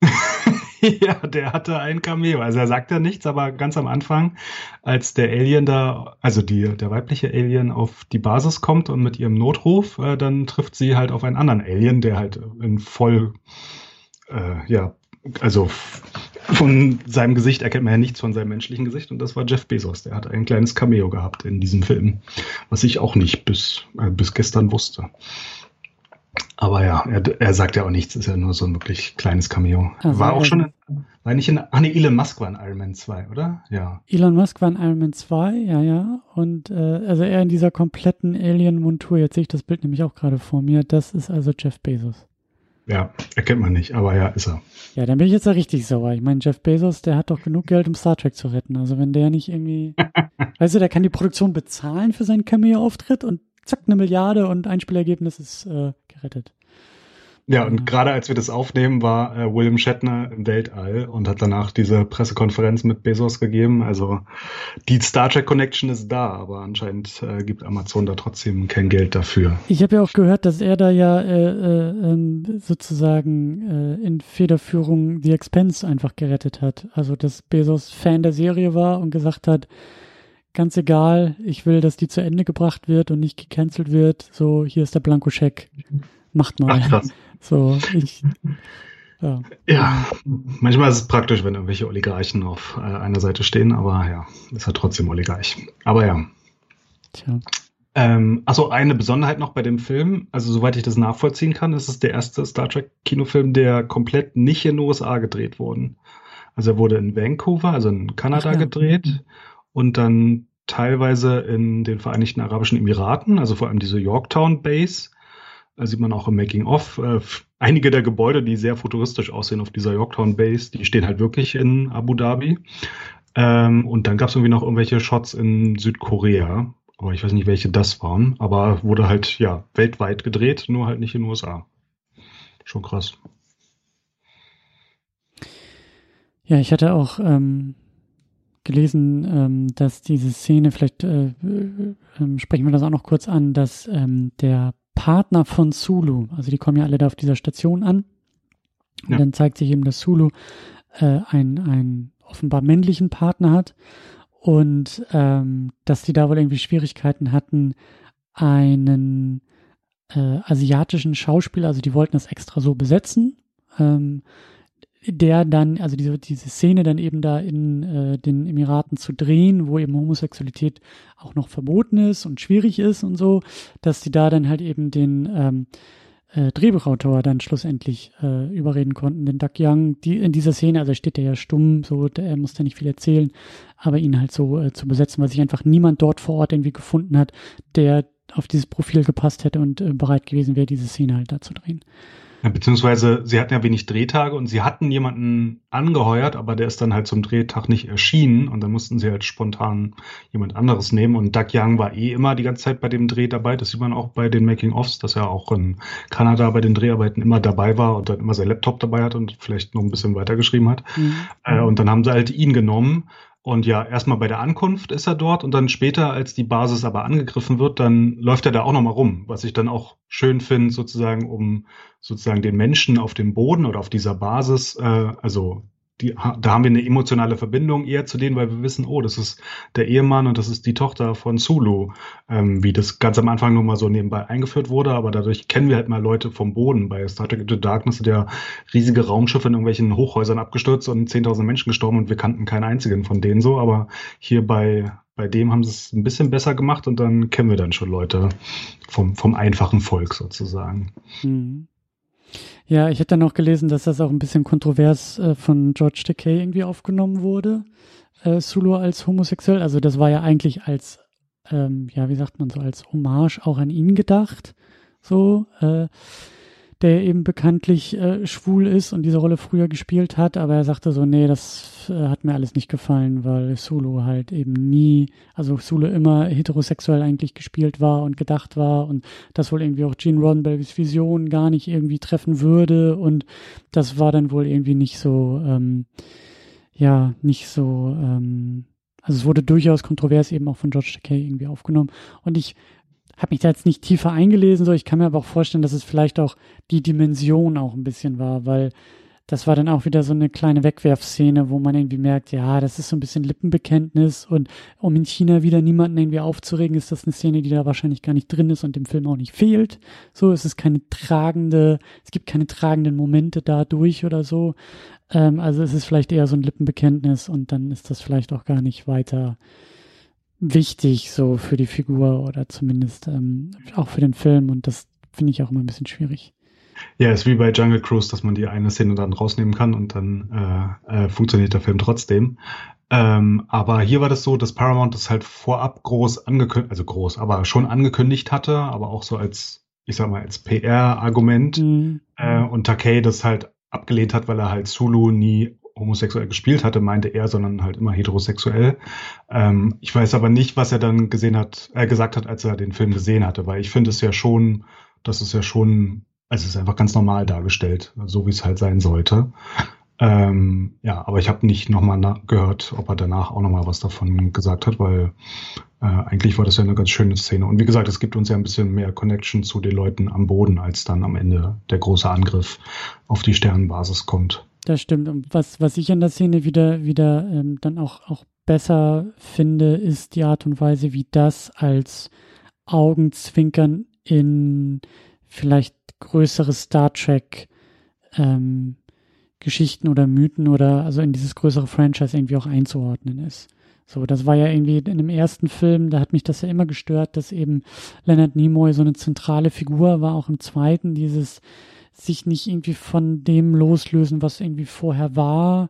ja, der hatte ein Cameo. Also er sagt ja nichts, aber ganz am Anfang, als der Alien da, also die, der weibliche Alien auf die Basis kommt und mit ihrem Notruf, äh, dann trifft sie halt auf einen anderen Alien, der halt in voll, äh, ja, also von seinem Gesicht erkennt man ja nichts von seinem menschlichen Gesicht und das war Jeff Bezos. Der hat ein kleines Cameo gehabt in diesem Film, was ich auch nicht bis, äh, bis gestern wusste. Aber ja, er, er sagt ja auch nichts, ist ja nur so ein wirklich kleines Cameo. Also war auch schon, in, war nicht in, ach nee, Elon Musk war in Iron Man 2, oder? Ja. Elon Musk war in Iron Man 2, ja, ja. Und äh, also er in dieser kompletten Alien-Montur, jetzt sehe ich das Bild nämlich auch gerade vor mir, das ist also Jeff Bezos. Ja, erkennt man nicht, aber ja, ist er. Ja, dann bin ich jetzt ja richtig sauer. Ich meine, Jeff Bezos, der hat doch genug Geld, um Star Trek zu retten. Also wenn der nicht irgendwie, weißt du, der kann die Produktion bezahlen für seinen Cameo-Auftritt und zack, eine Milliarde und Einspielergebnis ist äh, gerettet. Ja, und gerade als wir das aufnehmen, war äh, William Shatner im Weltall und hat danach diese Pressekonferenz mit Bezos gegeben. Also die Star Trek Connection ist da, aber anscheinend äh, gibt Amazon da trotzdem kein Geld dafür. Ich habe ja auch gehört, dass er da ja äh, äh, ähm, sozusagen äh, in Federführung The Expense einfach gerettet hat. Also dass Bezos Fan der Serie war und gesagt hat, ganz egal, ich will, dass die zu Ende gebracht wird und nicht gecancelt wird. So, hier ist der Blankoscheck. Macht mal. Ach, krass. So, ich. Ja. ja, manchmal ist es praktisch, wenn irgendwelche Oligarchen auf äh, einer Seite stehen, aber ja, ist ja trotzdem Oligarch. Aber ja. Tja. Ähm, also eine Besonderheit noch bei dem Film, also soweit ich das nachvollziehen kann, ist es der erste Star Trek Kinofilm, der komplett nicht in den USA gedreht wurde. Also er wurde in Vancouver, also in Kanada Ach, ja. gedreht und dann teilweise in den Vereinigten Arabischen Emiraten, also vor allem diese Yorktown Base da sieht man auch im Making-of. Äh, einige der Gebäude, die sehr futuristisch aussehen auf dieser Yorktown Base, die stehen halt wirklich in Abu Dhabi. Ähm, und dann gab es irgendwie noch irgendwelche Shots in Südkorea. Aber ich weiß nicht, welche das waren. Aber wurde halt, ja, weltweit gedreht, nur halt nicht in den USA. Schon krass. Ja, ich hatte auch ähm, gelesen, ähm, dass diese Szene, vielleicht äh, äh, ähm, sprechen wir das auch noch kurz an, dass ähm, der Partner von Zulu. Also die kommen ja alle da auf dieser Station an. Und ja. dann zeigt sich eben, dass Zulu äh, einen offenbar männlichen Partner hat und ähm, dass die da wohl irgendwie Schwierigkeiten hatten, einen äh, asiatischen Schauspieler, also die wollten das extra so besetzen, ähm, der dann, also diese, diese Szene dann eben da in äh, den Emiraten zu drehen, wo eben Homosexualität auch noch verboten ist und schwierig ist und so, dass die da dann halt eben den ähm, äh, Drehbuchautor dann schlussendlich äh, überreden konnten, den Duck Young, die in dieser Szene, also steht der ja stumm, so, er muss da nicht viel erzählen, aber ihn halt so äh, zu besetzen, weil sich einfach niemand dort vor Ort irgendwie gefunden hat, der auf dieses Profil gepasst hätte und äh, bereit gewesen wäre, diese Szene halt da zu drehen. Ja, beziehungsweise sie hatten ja wenig Drehtage und sie hatten jemanden angeheuert, aber der ist dann halt zum Drehtag nicht erschienen und dann mussten sie halt spontan jemand anderes nehmen und Doug Young war eh immer die ganze Zeit bei dem Dreh dabei. Das sieht man auch bei den Making-ofs, dass er auch in Kanada bei den Dreharbeiten immer dabei war und dann immer sein Laptop dabei hat und vielleicht noch ein bisschen weitergeschrieben hat. Mhm. Äh, und dann haben sie halt ihn genommen und ja, erstmal bei der Ankunft ist er dort und dann später, als die Basis aber angegriffen wird, dann läuft er da auch nochmal rum, was ich dann auch schön finde, sozusagen, um sozusagen den Menschen auf dem Boden oder auf dieser Basis, äh, also die, da haben wir eine emotionale Verbindung eher zu denen, weil wir wissen, oh, das ist der Ehemann und das ist die Tochter von Zulu, ähm, wie das ganz am Anfang nur mal so nebenbei eingeführt wurde, aber dadurch kennen wir halt mal Leute vom Boden. Bei Star Trek Into Darkness sind ja riesige Raumschiffe in irgendwelchen Hochhäusern abgestürzt und 10.000 Menschen gestorben und wir kannten keinen einzigen von denen so, aber hier bei bei dem haben sie es ein bisschen besser gemacht und dann kennen wir dann schon Leute vom, vom einfachen Volk sozusagen. Mhm. Ja, ich hätte dann auch gelesen, dass das auch ein bisschen kontrovers äh, von George Takei irgendwie aufgenommen wurde, äh, Sulu als homosexuell. Also das war ja eigentlich als, ähm, ja, wie sagt man so, als Hommage auch an ihn gedacht. So, äh, der eben bekanntlich äh, schwul ist und diese Rolle früher gespielt hat, aber er sagte so, nee, das äh, hat mir alles nicht gefallen, weil Sulu halt eben nie, also Sulu immer heterosexuell eigentlich gespielt war und gedacht war und das wohl irgendwie auch Gene Roddenberrys Vision gar nicht irgendwie treffen würde und das war dann wohl irgendwie nicht so, ähm, ja, nicht so, ähm, also es wurde durchaus kontrovers eben auch von George Takei irgendwie aufgenommen und ich habe mich da jetzt nicht tiefer eingelesen, so ich kann mir aber auch vorstellen, dass es vielleicht auch die Dimension auch ein bisschen war, weil das war dann auch wieder so eine kleine Wegwerfszene, wo man irgendwie merkt, ja, das ist so ein bisschen Lippenbekenntnis und um in China wieder niemanden irgendwie aufzuregen, ist das eine Szene, die da wahrscheinlich gar nicht drin ist und dem Film auch nicht fehlt. So, es ist keine tragende, es gibt keine tragenden Momente dadurch oder so. Ähm, also es ist vielleicht eher so ein Lippenbekenntnis und dann ist das vielleicht auch gar nicht weiter wichtig so für die Figur oder zumindest ähm, auch für den Film und das finde ich auch immer ein bisschen schwierig. Ja, ist wie bei Jungle Cruise, dass man die eine Szene dann rausnehmen kann und dann äh, äh, funktioniert der Film trotzdem. Ähm, aber hier war das so, dass Paramount das halt vorab groß angekündigt, also groß, aber schon angekündigt hatte, aber auch so als, ich sag mal, als PR-Argument. Mhm. Äh, und Takei das halt abgelehnt hat, weil er halt Zulu nie homosexuell gespielt hatte, meinte er, sondern halt immer heterosexuell. Ähm, ich weiß aber nicht, was er dann gesehen hat, äh, gesagt hat, als er den Film gesehen hatte, weil ich finde es ja schon, das ist ja schon also es ist einfach ganz normal dargestellt, so wie es halt sein sollte. Ähm, ja, aber ich habe nicht nochmal gehört, ob er danach auch nochmal was davon gesagt hat, weil äh, eigentlich war das ja eine ganz schöne Szene. Und wie gesagt, es gibt uns ja ein bisschen mehr Connection zu den Leuten am Boden, als dann am Ende der große Angriff auf die Sternenbasis kommt. Das stimmt. Und was, was ich an der Szene wieder, wieder ähm, dann auch, auch besser finde, ist die Art und Weise, wie das als Augenzwinkern in vielleicht größere Star Trek ähm, Geschichten oder Mythen oder also in dieses größere Franchise irgendwie auch einzuordnen ist. So, das war ja irgendwie in dem ersten Film, da hat mich das ja immer gestört, dass eben Leonard Nimoy so eine zentrale Figur war, auch im zweiten, dieses sich nicht irgendwie von dem loslösen, was irgendwie vorher war.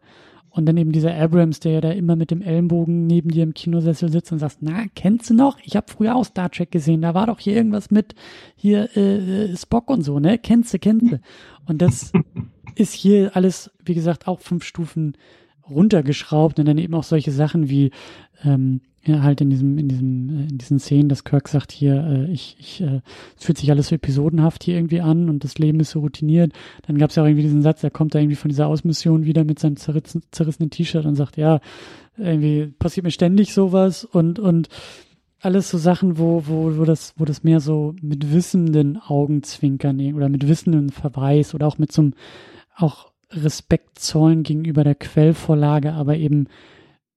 Und dann eben dieser Abrams, der ja da immer mit dem Ellenbogen neben dir im Kinosessel sitzt und sagt, na, kennst du noch? Ich habe früher auch Star Trek gesehen, da war doch hier irgendwas mit hier äh, äh Spock und so, ne? Kennst du, kennst du. Und das ist hier alles, wie gesagt, auch fünf Stufen runtergeschraubt und dann eben auch solche Sachen wie ähm, ja, halt in diesem, in diesem, äh, in diesen Szenen, dass Kirk sagt hier, äh, ich, ich, äh, es fühlt sich alles so episodenhaft hier irgendwie an und das Leben ist so routiniert. Dann gab es ja auch irgendwie diesen Satz, er kommt da irgendwie von dieser Ausmission wieder mit seinem zerrissen, zerrissenen T-Shirt und sagt, ja, irgendwie passiert mir ständig sowas und, und alles so Sachen, wo, wo, wo das, wo das mehr so mit wissenden Augenzwinkern oder mit wissenden Verweis oder auch mit so einem, auch Respekt zollen gegenüber der Quellvorlage, aber eben,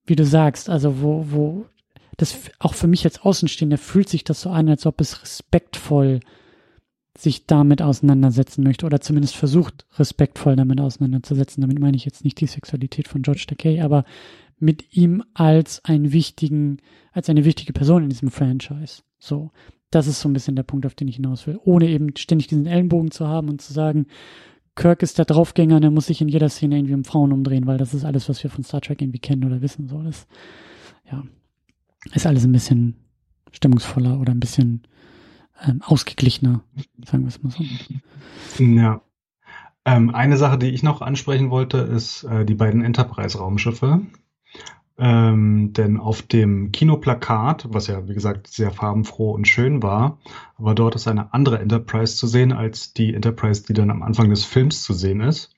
wie du sagst, also wo, wo das auch für mich als Außenstehender fühlt sich das so an, als ob es respektvoll sich damit auseinandersetzen möchte oder zumindest versucht, respektvoll damit auseinanderzusetzen. Damit meine ich jetzt nicht die Sexualität von George Takei, aber mit ihm als einen wichtigen, als eine wichtige Person in diesem Franchise. So. Das ist so ein bisschen der Punkt, auf den ich hinaus will. Ohne eben ständig diesen Ellenbogen zu haben und zu sagen, Kirk ist der Draufgänger und er muss sich in jeder Szene irgendwie um Frauen umdrehen, weil das ist alles, was wir von Star Trek irgendwie kennen oder wissen. So, das, ja, ist alles ein bisschen stimmungsvoller oder ein bisschen ähm, ausgeglichener, sagen wir es mal so. Ja. Ähm, eine Sache, die ich noch ansprechen wollte, ist äh, die beiden Enterprise-Raumschiffe. Ähm, denn auf dem Kinoplakat, was ja wie gesagt sehr farbenfroh und schön war, aber dort ist eine andere Enterprise zu sehen als die Enterprise, die dann am Anfang des Films zu sehen ist.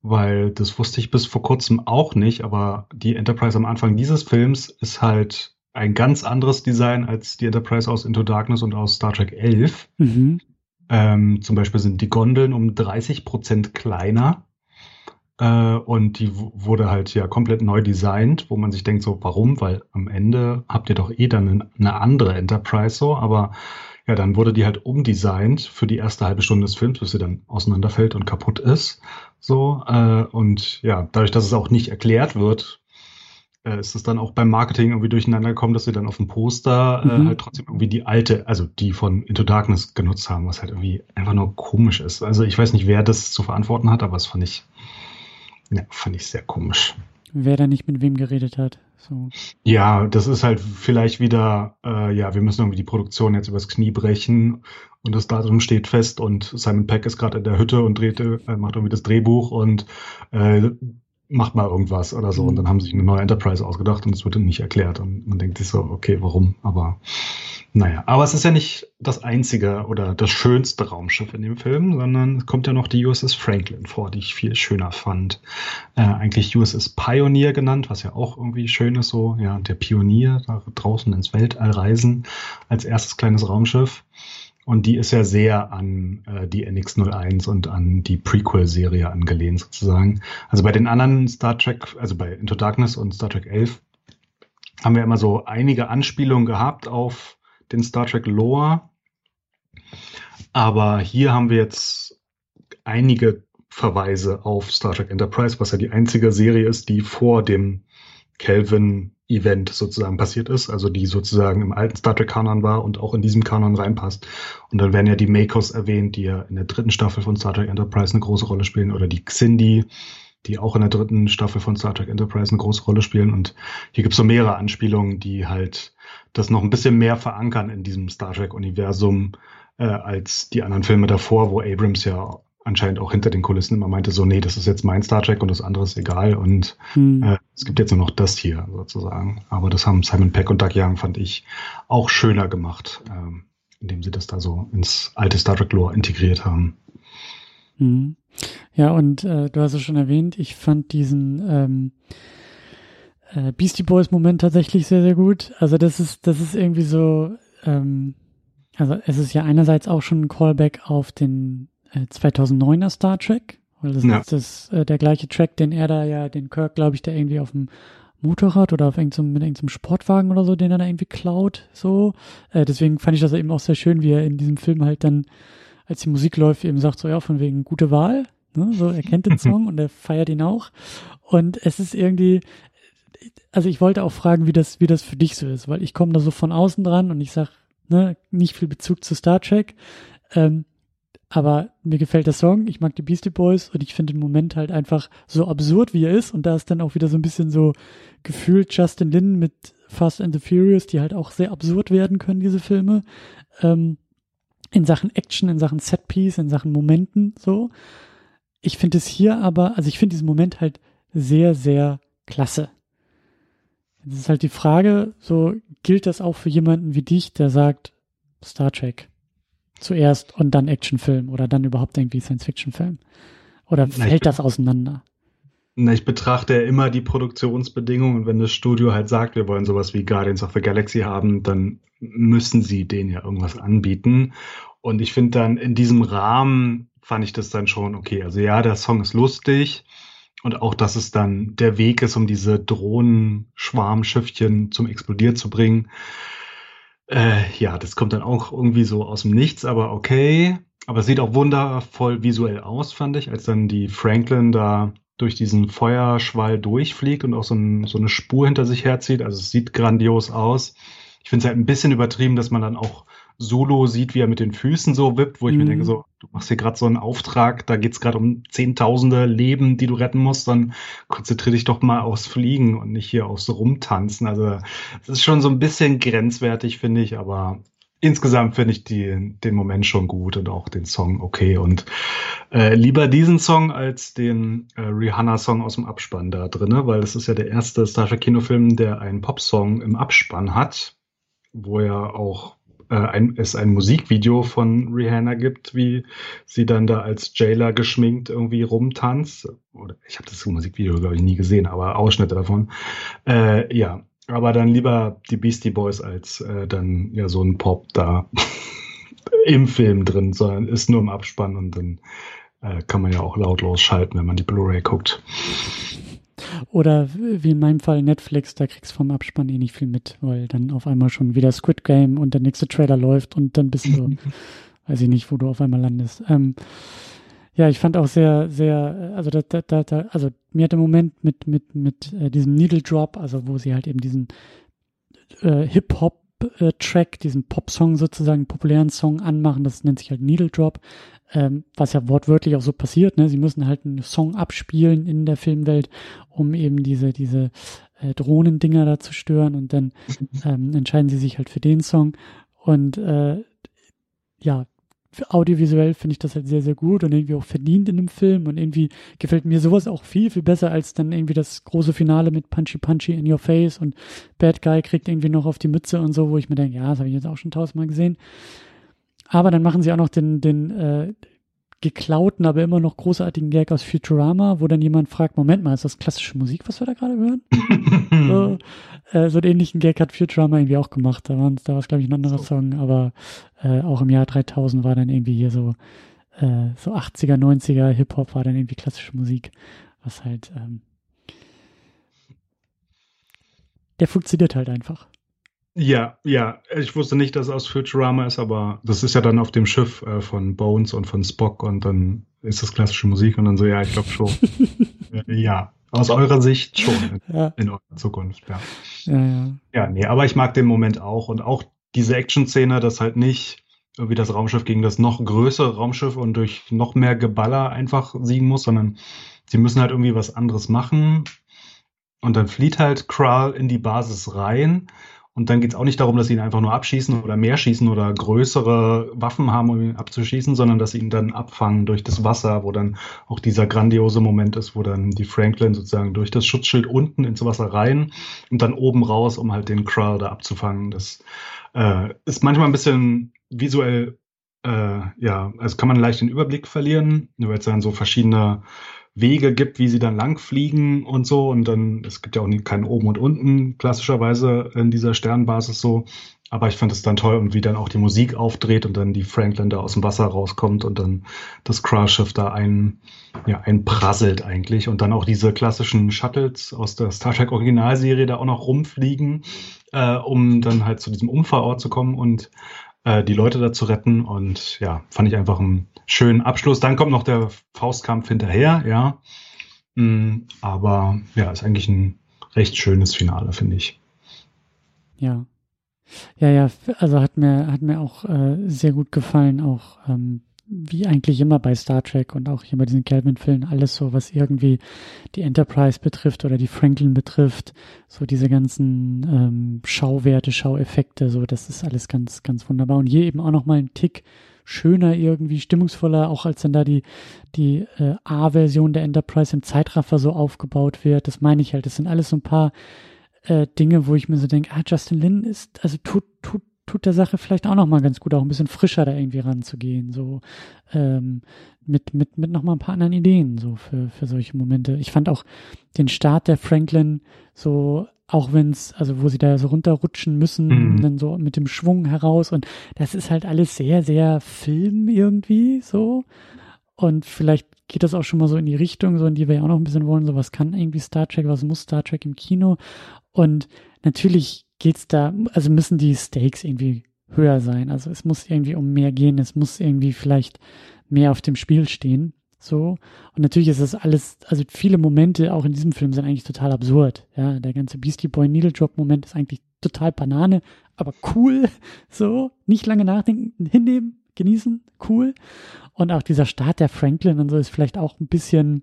Weil das wusste ich bis vor kurzem auch nicht, aber die Enterprise am Anfang dieses Films ist halt ein ganz anderes Design als die Enterprise aus Into Darkness und aus Star Trek 11. Mhm. Ähm, zum Beispiel sind die Gondeln um 30 Prozent kleiner. Äh, und die wurde halt ja komplett neu designt, wo man sich denkt, so, warum? Weil am Ende habt ihr doch eh dann eine andere Enterprise so, aber ja, dann wurde die halt umdesignt für die erste halbe Stunde des Films, bis sie dann auseinanderfällt und kaputt ist. So, äh, und ja, dadurch, dass es auch nicht erklärt wird, äh, ist es dann auch beim Marketing irgendwie durcheinander gekommen, dass sie dann auf dem Poster äh, mhm. halt trotzdem irgendwie die alte, also die von Into Darkness genutzt haben, was halt irgendwie einfach nur komisch ist. Also ich weiß nicht, wer das zu verantworten hat, aber das fand ich ja, fand ich sehr komisch. Wer da nicht mit wem geredet hat. So. Ja, das ist halt vielleicht wieder, äh, ja, wir müssen irgendwie die Produktion jetzt übers Knie brechen und das Datum steht fest und Simon Peck ist gerade in der Hütte und dreht, äh, macht irgendwie das Drehbuch und äh, macht mal irgendwas oder so. Mhm. Und dann haben sie sich eine neue Enterprise ausgedacht und es wird nicht erklärt. Und man denkt sich so, okay, warum? Aber naja, aber es ist ja nicht das einzige oder das schönste Raumschiff in dem Film, sondern es kommt ja noch die USS Franklin vor, die ich viel schöner fand. Äh, eigentlich USS Pioneer genannt, was ja auch irgendwie schön ist, so, ja, der Pionier da draußen ins Weltall reisen als erstes kleines Raumschiff. Und die ist ja sehr an äh, die NX-01 und an die Prequel-Serie angelehnt sozusagen. Also bei den anderen Star Trek, also bei Into Darkness und Star Trek 11, haben wir immer so einige Anspielungen gehabt auf den Star Trek Lore. Aber hier haben wir jetzt einige Verweise auf Star Trek Enterprise, was ja die einzige Serie ist, die vor dem Kelvin-Event sozusagen passiert ist, also die sozusagen im alten Star Trek-Kanon war und auch in diesem Kanon reinpasst. Und dann werden ja die Makos erwähnt, die ja in der dritten Staffel von Star Trek Enterprise eine große Rolle spielen, oder die Xindi, die auch in der dritten Staffel von Star Trek Enterprise eine große Rolle spielen. Und hier gibt es so mehrere Anspielungen, die halt das noch ein bisschen mehr verankern in diesem Star Trek-Universum äh, als die anderen Filme davor, wo Abrams ja anscheinend auch hinter den Kulissen immer meinte, so, nee, das ist jetzt mein Star Trek und das andere ist egal und hm. äh, es gibt jetzt nur noch das hier sozusagen. Aber das haben Simon Peck und Doug Young, fand ich, auch schöner gemacht, ähm, indem sie das da so ins alte Star Trek Lore integriert haben. Mhm. Ja, und äh, du hast es schon erwähnt, ich fand diesen ähm, äh, Beastie Boys Moment tatsächlich sehr, sehr gut. Also das ist, das ist irgendwie so, ähm, also es ist ja einerseits auch schon ein Callback auf den 2009er Star Trek, weil das ja. ist das, äh, der gleiche Track, den er da ja, den Kirk, glaube ich, der irgendwie auf dem Motorrad oder auf irgendeinem, mit irgendeinem Sportwagen oder so, den er da irgendwie klaut, so. Äh, deswegen fand ich das eben auch sehr schön, wie er in diesem Film halt dann, als die Musik läuft, eben sagt so, ja, von wegen gute Wahl, ne, so, er kennt den Song und er feiert ihn auch. Und es ist irgendwie, also ich wollte auch fragen, wie das, wie das für dich so ist, weil ich komme da so von außen dran und ich sag, ne, nicht viel Bezug zu Star Trek. Ähm, aber mir gefällt der Song, ich mag die Beastie Boys und ich finde den Moment halt einfach so absurd, wie er ist. Und da ist dann auch wieder so ein bisschen so gefühlt Justin Lin mit Fast and the Furious, die halt auch sehr absurd werden können, diese Filme. Ähm, in Sachen Action, in Sachen Setpiece, in Sachen Momenten, so. Ich finde es hier aber, also ich finde diesen Moment halt sehr, sehr klasse. Es ist halt die Frage, so gilt das auch für jemanden wie dich, der sagt Star Trek zuerst und dann Actionfilm oder dann überhaupt irgendwie Science-Fiction-Film? Oder Na, fällt das auseinander? Na, ich betrachte ja immer die Produktionsbedingungen und wenn das Studio halt sagt, wir wollen sowas wie Guardians of the Galaxy haben, dann müssen sie denen ja irgendwas anbieten. Und ich finde dann in diesem Rahmen fand ich das dann schon okay. Also ja, der Song ist lustig und auch, dass es dann der Weg ist, um diese Drohnenschwarmschiffchen zum Explodieren zu bringen. Äh, ja, das kommt dann auch irgendwie so aus dem Nichts, aber okay. Aber es sieht auch wundervoll visuell aus, fand ich, als dann die Franklin da durch diesen Feuerschwall durchfliegt und auch so, ein, so eine Spur hinter sich herzieht. Also es sieht grandios aus. Ich finde es halt ein bisschen übertrieben, dass man dann auch Solo sieht, wie er mit den Füßen so wippt, wo ich mhm. mir denke, so, du machst hier gerade so einen Auftrag, da geht's gerade um zehntausende Leben, die du retten musst, dann konzentriere dich doch mal aufs Fliegen und nicht hier aufs Rumtanzen. Also es ist schon so ein bisschen grenzwertig, finde ich, aber insgesamt finde ich die, den Moment schon gut und auch den Song okay. Und äh, lieber diesen Song als den äh, Rihanna-Song aus dem Abspann da drinne, weil das ist ja der erste Star Trek Kinofilm, der einen Popsong im Abspann hat, wo er auch äh, ein, es ein Musikvideo von Rihanna gibt, wie sie dann da als Jailer geschminkt irgendwie rumtanzt. Oder ich habe das Musikvideo, glaube ich, nie gesehen, aber Ausschnitte davon. Äh, ja, aber dann lieber die Beastie Boys als äh, dann ja so ein Pop da im Film drin, sondern ist nur im Abspann und dann äh, kann man ja auch lautlos schalten, wenn man die Blu-ray guckt. Oder wie in meinem Fall Netflix, da kriegst du vom Abspann eh nicht viel mit, weil dann auf einmal schon wieder Squid Game und der nächste Trailer läuft und dann bist du, weiß ich nicht, wo du auf einmal landest. Ähm, ja, ich fand auch sehr, sehr, also da, da, da, also mir hat der Moment mit, mit, mit äh, diesem Needle Drop, also wo sie halt eben diesen äh, Hip-Hop äh, Track, diesen Pop-Song sozusagen, populären Song anmachen, das nennt sich halt Needle Drop, ähm, was ja wortwörtlich auch so passiert, ne? Sie müssen halt einen Song abspielen in der Filmwelt, um eben diese, diese äh, Drohnendinger da zu stören und dann ähm, entscheiden sie sich halt für den Song und äh, ja, audiovisuell finde ich das halt sehr, sehr gut und irgendwie auch verdient in dem Film und irgendwie gefällt mir sowas auch viel, viel besser als dann irgendwie das große Finale mit Punchy Punchy in Your Face und Bad Guy kriegt irgendwie noch auf die Mütze und so, wo ich mir denke, ja, das habe ich jetzt auch schon tausendmal gesehen. Aber dann machen sie auch noch den, den äh, geklauten, aber immer noch großartigen Gag aus Futurama, wo dann jemand fragt, Moment mal, ist das klassische Musik, was wir da gerade hören? so, äh, so einen ähnlichen Gag hat Futurama irgendwie auch gemacht. Da, waren, da war es, glaube ich, ein anderer so. Song, aber äh, auch im Jahr 3000 war dann irgendwie hier so, äh, so 80er, 90er Hip-Hop war dann irgendwie klassische Musik, was halt, ähm, der funktioniert halt einfach. Ja, ja. Ich wusste nicht, dass es aus Futurama ist, aber das ist ja dann auf dem Schiff äh, von Bones und von Spock und dann ist das klassische Musik und dann so, ja, ich glaube schon. ja, aus eurer Sicht schon ja. in eurer Zukunft, ja. ja. Ja, ja. nee, aber ich mag den Moment auch und auch diese Action-Szene, dass halt nicht irgendwie das Raumschiff gegen das noch größere Raumschiff und durch noch mehr Geballer einfach siegen muss, sondern sie müssen halt irgendwie was anderes machen. Und dann flieht halt Kral in die Basis rein und dann geht es auch nicht darum, dass sie ihn einfach nur abschießen oder mehr schießen oder größere Waffen haben, um ihn abzuschießen, sondern dass sie ihn dann abfangen durch das Wasser, wo dann auch dieser grandiose Moment ist, wo dann die Franklin sozusagen durch das Schutzschild unten ins Wasser rein und dann oben raus, um halt den da abzufangen. Das äh, ist manchmal ein bisschen visuell äh, ja, also kann man leicht den Überblick verlieren, weil es dann so verschiedene Wege gibt, wie sie dann lang fliegen und so. Und dann, es gibt ja auch nie, keinen oben und unten klassischerweise in dieser Sternbasis so. Aber ich fand es dann toll und wie dann auch die Musik aufdreht und dann die Franklin da aus dem Wasser rauskommt und dann das Crash-Schiff da ein, ja, einprasselt eigentlich. Und dann auch diese klassischen Shuttles aus der Star Trek Originalserie da auch noch rumfliegen, äh, um dann halt zu diesem Unfallort zu kommen und äh, die Leute da zu retten. Und ja, fand ich einfach einen schönen Abschluss. Dann kommt noch der Faustkampf hinterher, ja. Mm, aber ja, ist eigentlich ein recht schönes Finale, finde ich. Ja. Ja, ja, also hat mir, hat mir auch äh, sehr gut gefallen, auch ähm, wie eigentlich immer bei Star Trek und auch hier bei diesen Kelvin-Filmen, alles so, was irgendwie die Enterprise betrifft oder die Franklin betrifft, so diese ganzen ähm, Schauwerte, Schaueffekte, so, das ist alles ganz, ganz wunderbar. Und hier eben auch nochmal ein Tick schöner irgendwie, stimmungsvoller, auch als dann da die, die äh, A-Version der Enterprise im Zeitraffer so aufgebaut wird. Das meine ich halt. Das sind alles so ein paar äh, Dinge, wo ich mir so denke, ah, Justin Lin ist, also tut, tut tut der Sache vielleicht auch noch mal ganz gut, auch ein bisschen frischer da irgendwie ranzugehen, so ähm, mit mit mit noch mal ein paar anderen Ideen so für für solche Momente. Ich fand auch den Start der Franklin so auch wenn es, also wo sie da so runterrutschen müssen, mhm. dann so mit dem Schwung heraus und das ist halt alles sehr, sehr Film irgendwie so. Und vielleicht geht das auch schon mal so in die Richtung, so in die wir ja auch noch ein bisschen wollen, so was kann irgendwie Star Trek, was muss Star Trek im Kino? Und natürlich geht's da, also müssen die Stakes irgendwie höher sein. Also es muss irgendwie um mehr gehen, es muss irgendwie vielleicht mehr auf dem Spiel stehen. So. Und natürlich ist das alles, also viele Momente auch in diesem Film sind eigentlich total absurd. Ja, der ganze Beastie Boy Needle Drop Moment ist eigentlich total Banane, aber cool. So. Nicht lange nachdenken, hinnehmen, genießen, cool. Und auch dieser Start der Franklin und so ist vielleicht auch ein bisschen,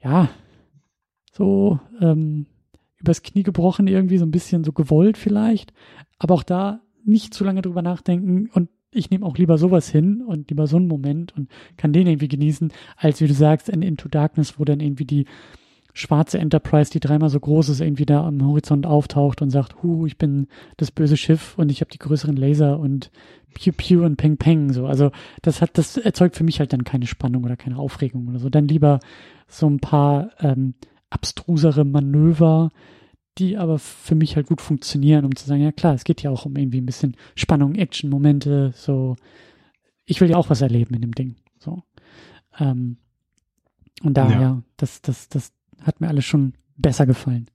ja, so, ähm, übers Knie gebrochen, irgendwie so ein bisschen so gewollt vielleicht. Aber auch da nicht zu lange drüber nachdenken und ich nehme auch lieber sowas hin und lieber so einen Moment und kann den irgendwie genießen, als wie du sagst, in Into Darkness, wo dann irgendwie die schwarze Enterprise, die dreimal so groß ist, irgendwie da am Horizont auftaucht und sagt, hu, ich bin das böse Schiff und ich habe die größeren Laser und Pew Pew und Peng Peng so. Also das hat, das erzeugt für mich halt dann keine Spannung oder keine Aufregung oder so. Dann lieber so ein paar ähm, abstrusere Manöver, die aber für mich halt gut funktionieren, um zu sagen, ja klar, es geht ja auch um irgendwie ein bisschen Spannung, Action-Momente, so. Ich will ja auch was erleben in dem Ding, so. Ähm, und daher, ja. das, das, das hat mir alles schon besser gefallen.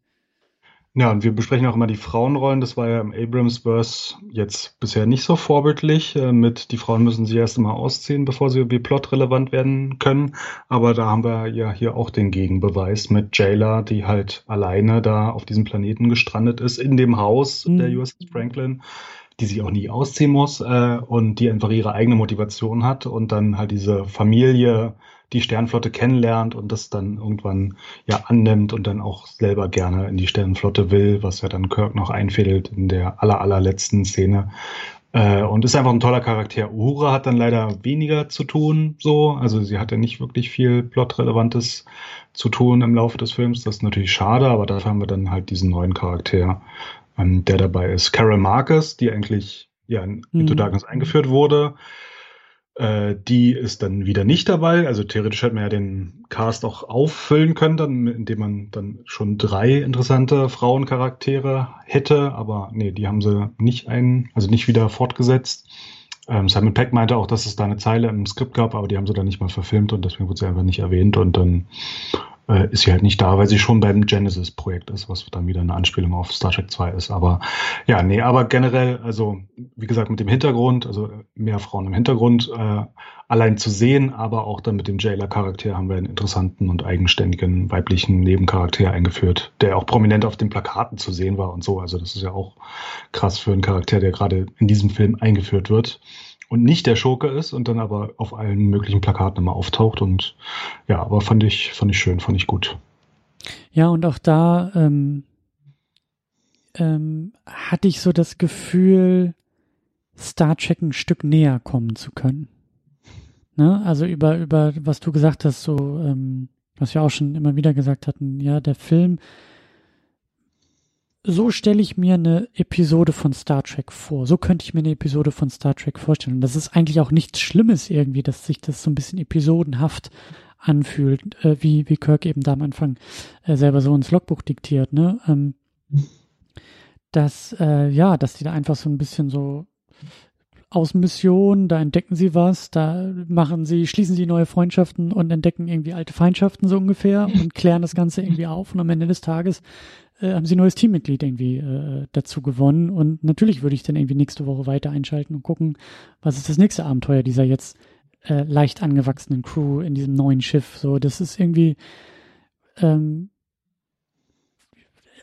Ja, und wir besprechen auch immer die Frauenrollen. Das war ja im Abrams-Verse jetzt bisher nicht so vorbildlich. Äh, mit die Frauen müssen sich erst einmal ausziehen, bevor sie wie plotrelevant werden können. Aber da haben wir ja hier auch den Gegenbeweis mit Jayla, die halt alleine da auf diesem Planeten gestrandet ist, in dem Haus mhm. der USS Franklin die sich auch nie ausziehen muss äh, und die einfach ihre eigene Motivation hat und dann halt diese Familie die Sternflotte kennenlernt und das dann irgendwann ja annimmt und dann auch selber gerne in die Sternflotte will, was ja dann Kirk noch einfädelt in der aller, allerletzten Szene. Äh, und ist einfach ein toller Charakter. Uhura hat dann leider weniger zu tun, so. Also sie hat ja nicht wirklich viel Plotrelevantes zu tun im Laufe des Films. Das ist natürlich schade, aber dafür haben wir dann halt diesen neuen Charakter, ähm, der dabei ist. Carol Marcus, die eigentlich ja in mhm. Into Darkness eingeführt wurde, äh, die ist dann wieder nicht dabei. Also theoretisch hätte man ja den Cast auch auffüllen können, dann, indem man dann schon drei interessante Frauencharaktere hätte. Aber nee, die haben sie nicht ein, also nicht wieder fortgesetzt. Ähm, Simon Peck meinte auch, dass es da eine Zeile im Skript gab, aber die haben sie dann nicht mal verfilmt und deswegen wurde sie einfach nicht erwähnt. Und dann äh, ist sie halt nicht da, weil sie schon beim Genesis-Projekt ist, was dann wieder eine Anspielung auf Star Trek 2 ist. Aber ja, nee, aber generell, also wie gesagt, mit dem Hintergrund, also mehr Frauen im Hintergrund, äh, allein zu sehen, aber auch dann mit dem Jailer-Charakter haben wir einen interessanten und eigenständigen weiblichen Nebencharakter eingeführt, der auch prominent auf den Plakaten zu sehen war und so. Also das ist ja auch krass für einen Charakter, der gerade in diesem Film eingeführt wird und nicht der Schurke ist und dann aber auf allen möglichen Plakaten immer auftaucht. Und ja, aber fand ich, fand ich schön, fand ich gut. Ja, und auch da ähm, ähm, hatte ich so das Gefühl, Star Trek ein Stück näher kommen zu können. Ne? Also über, über, was du gesagt hast, so, ähm, was wir auch schon immer wieder gesagt hatten, ja, der Film so stelle ich mir eine Episode von Star Trek vor. So könnte ich mir eine Episode von Star Trek vorstellen. Und das ist eigentlich auch nichts Schlimmes irgendwie, dass sich das so ein bisschen episodenhaft anfühlt, äh, wie, wie Kirk eben da am Anfang äh, selber so ins Logbuch diktiert, ne? Ähm, dass, äh, ja, dass die da einfach so ein bisschen so aus Mission, da entdecken sie was, da machen sie, schließen sie neue Freundschaften und entdecken irgendwie alte Feindschaften so ungefähr und klären das Ganze irgendwie auf und am Ende des Tages äh, haben sie ein neues Teammitglied irgendwie äh, dazu gewonnen und natürlich würde ich dann irgendwie nächste Woche weiter einschalten und gucken, was ist das nächste Abenteuer dieser jetzt äh, leicht angewachsenen Crew in diesem neuen Schiff. So, das ist irgendwie ähm,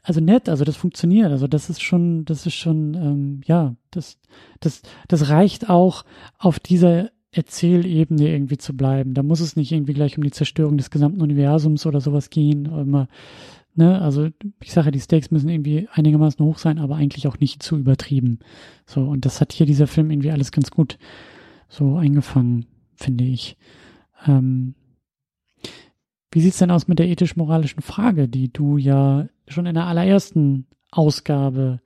also nett, also das funktioniert, also das ist schon, das ist schon, ähm, ja, das, das, das reicht auch auf dieser Erzählebene irgendwie zu bleiben. Da muss es nicht irgendwie gleich um die Zerstörung des gesamten Universums oder sowas gehen. Immer, ne, also ich sage, die Stakes müssen irgendwie einigermaßen hoch sein, aber eigentlich auch nicht zu übertrieben. So, und das hat hier dieser Film irgendwie alles ganz gut so eingefangen, finde ich. Ähm, wie sieht's denn aus mit der ethisch-moralischen Frage, die du ja schon in der allerersten Ausgabe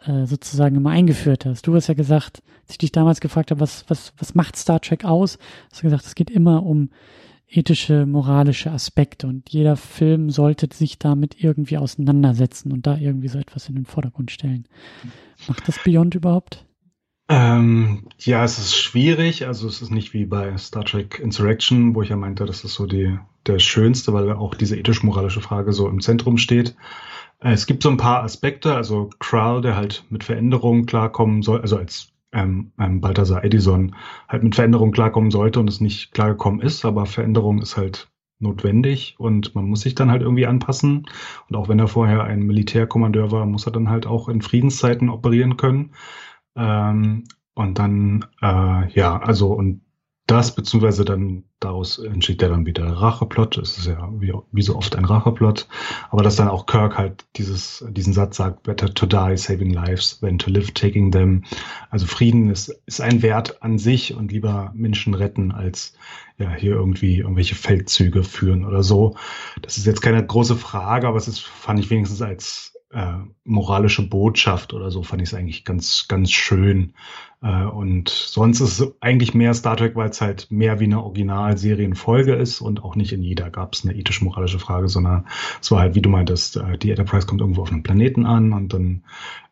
äh, sozusagen immer eingeführt hast? Du hast ja gesagt, als ich dich damals gefragt habe, was, was, was macht Star Trek aus, hast du gesagt, es geht immer um ethische, moralische Aspekte und jeder Film sollte sich damit irgendwie auseinandersetzen und da irgendwie so etwas in den Vordergrund stellen. Macht das Beyond überhaupt? Ähm, ja, es ist schwierig. Also es ist nicht wie bei Star Trek Insurrection, wo ich ja meinte, das ist so die, der schönste, weil auch diese ethisch-moralische Frage so im Zentrum steht. Äh, es gibt so ein paar Aspekte, also Kral, der halt mit Veränderungen klarkommen soll, also als ähm, ähm, Balthasar Edison halt mit Veränderungen klarkommen sollte und es nicht klargekommen ist, aber Veränderung ist halt notwendig und man muss sich dann halt irgendwie anpassen. Und auch wenn er vorher ein Militärkommandeur war, muss er dann halt auch in Friedenszeiten operieren können. Ähm, und dann, äh, ja, also und das, beziehungsweise dann daraus entsteht ja dann wieder Racheplot. Es ist ja wie, wie so oft ein Racheplot. Aber dass dann auch Kirk halt dieses, diesen Satz sagt, better to die saving lives than to live taking them. Also Frieden ist, ist ein Wert an sich und lieber Menschen retten, als ja hier irgendwie irgendwelche Feldzüge führen oder so. Das ist jetzt keine große Frage, aber es ist, fand ich wenigstens als äh, moralische Botschaft oder so fand ich es eigentlich ganz, ganz schön. Äh, und sonst ist es eigentlich mehr Star Trek, weil es halt mehr wie eine Originalserienfolge ist und auch nicht in jeder gab es eine ethisch-moralische Frage, sondern es war halt, wie du meintest, äh, die Enterprise kommt irgendwo auf einem Planeten an und dann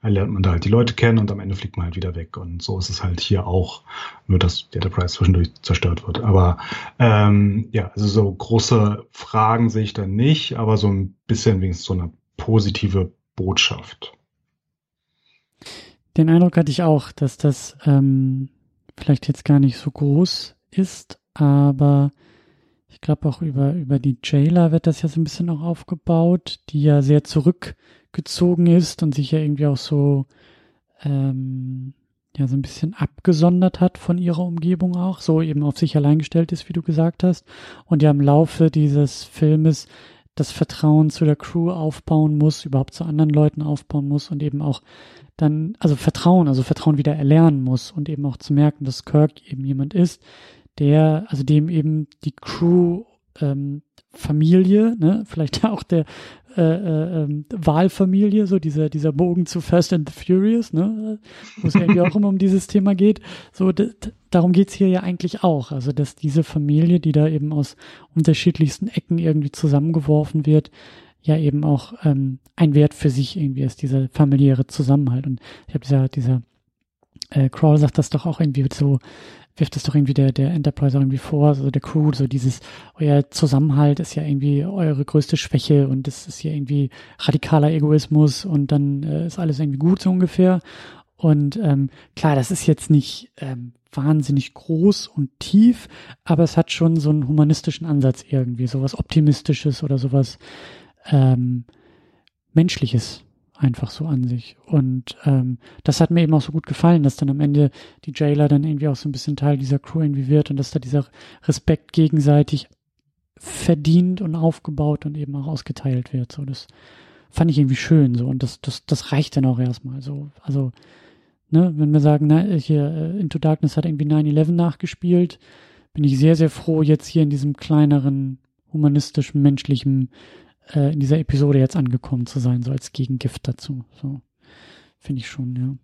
lernt man da halt die Leute kennen und am Ende fliegt man halt wieder weg. Und so ist es halt hier auch, nur dass die Enterprise zwischendurch zerstört wird. Aber ähm, ja, also so große Fragen sehe ich da nicht, aber so ein bisschen wenigstens so eine positive Botschaft. Den Eindruck hatte ich auch, dass das ähm, vielleicht jetzt gar nicht so groß ist, aber ich glaube auch über, über die Jailer wird das ja so ein bisschen auch aufgebaut, die ja sehr zurückgezogen ist und sich ja irgendwie auch so ähm, ja so ein bisschen abgesondert hat von ihrer Umgebung auch, so eben auf sich allein gestellt ist, wie du gesagt hast, und ja im Laufe dieses Filmes das Vertrauen zu der Crew aufbauen muss, überhaupt zu anderen Leuten aufbauen muss und eben auch dann, also Vertrauen, also Vertrauen wieder erlernen muss und eben auch zu merken, dass Kirk eben jemand ist, der, also dem eben die Crew ähm, Familie, ne, vielleicht auch der äh, äh, ähm, Wahlfamilie, so dieser, dieser Bogen zu Fast and the Furious, ne, wo es irgendwie auch immer um dieses Thema geht. So, darum geht's hier ja eigentlich auch. Also, dass diese Familie, die da eben aus unterschiedlichsten Ecken irgendwie zusammengeworfen wird, ja eben auch ähm, ein Wert für sich irgendwie ist, dieser familiäre Zusammenhalt. Und ich habe dieser, dieser äh, Crawl sagt das doch auch irgendwie so, wirft es doch irgendwie der, der Enterprise irgendwie vor, also der Crew, so dieses, euer Zusammenhalt ist ja irgendwie eure größte Schwäche und es ist ja irgendwie radikaler Egoismus und dann äh, ist alles irgendwie gut so ungefähr. Und ähm, klar, das ist jetzt nicht ähm, wahnsinnig groß und tief, aber es hat schon so einen humanistischen Ansatz irgendwie, sowas Optimistisches oder sowas ähm, Menschliches einfach so an sich. Und ähm, das hat mir eben auch so gut gefallen, dass dann am Ende die Jailer dann irgendwie auch so ein bisschen Teil dieser Crew irgendwie wird und dass da dieser Respekt gegenseitig verdient und aufgebaut und eben auch ausgeteilt wird. So, das fand ich irgendwie schön so und das, das, das reicht dann auch erstmal so. Also, ne, wenn wir sagen, na, hier äh, Into Darkness hat irgendwie 9-11 nachgespielt, bin ich sehr, sehr froh, jetzt hier in diesem kleineren, humanistischen, menschlichen äh, in dieser Episode jetzt angekommen zu sein, so als Gegengift dazu. So finde ich schon, ja.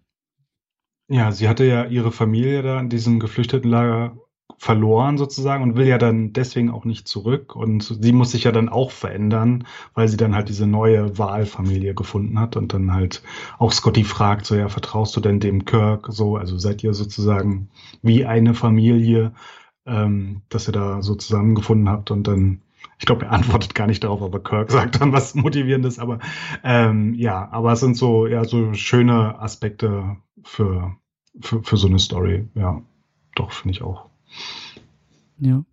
Ja, sie hatte ja ihre Familie da in diesem Geflüchtetenlager verloren sozusagen und will ja dann deswegen auch nicht zurück. Und sie muss sich ja dann auch verändern, weil sie dann halt diese neue Wahlfamilie gefunden hat und dann halt auch Scotty fragt, so ja, vertraust du denn dem Kirk so? Also seid ihr sozusagen wie eine Familie, ähm, dass ihr da so zusammengefunden habt und dann ich glaube, er antwortet gar nicht darauf, aber Kirk sagt dann was Motivierendes. Aber ähm, ja, aber es sind so ja so schöne Aspekte für, für, für so eine Story. Ja, doch, finde ich auch. Ja.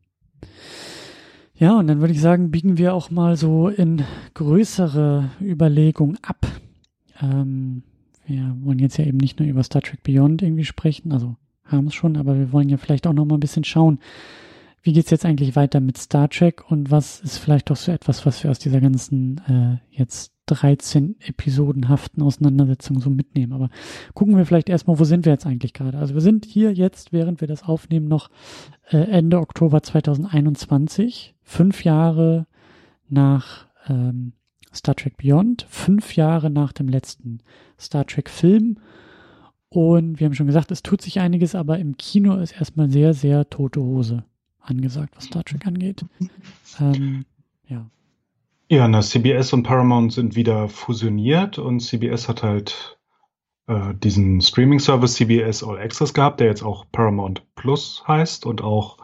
Ja, und dann würde ich sagen, biegen wir auch mal so in größere Überlegungen ab. Ähm, wir wollen jetzt ja eben nicht nur über Star Trek Beyond irgendwie sprechen, also haben es schon, aber wir wollen ja vielleicht auch noch mal ein bisschen schauen, wie geht's jetzt eigentlich weiter mit Star Trek und was ist vielleicht auch so etwas, was wir aus dieser ganzen äh, jetzt 13 episodenhaften Auseinandersetzungen so mitnehmen. Aber gucken wir vielleicht erstmal, wo sind wir jetzt eigentlich gerade? Also wir sind hier jetzt, während wir das aufnehmen, noch äh, Ende Oktober 2021, fünf Jahre nach ähm, Star Trek Beyond, fünf Jahre nach dem letzten Star Trek Film. Und wir haben schon gesagt, es tut sich einiges, aber im Kino ist erstmal sehr, sehr tote Hose angesagt, was Star Trek angeht. Ähm, ja. Ja, na, CBS und Paramount sind wieder fusioniert und CBS hat halt äh, diesen Streaming-Service CBS All Access gehabt, der jetzt auch Paramount Plus heißt und auch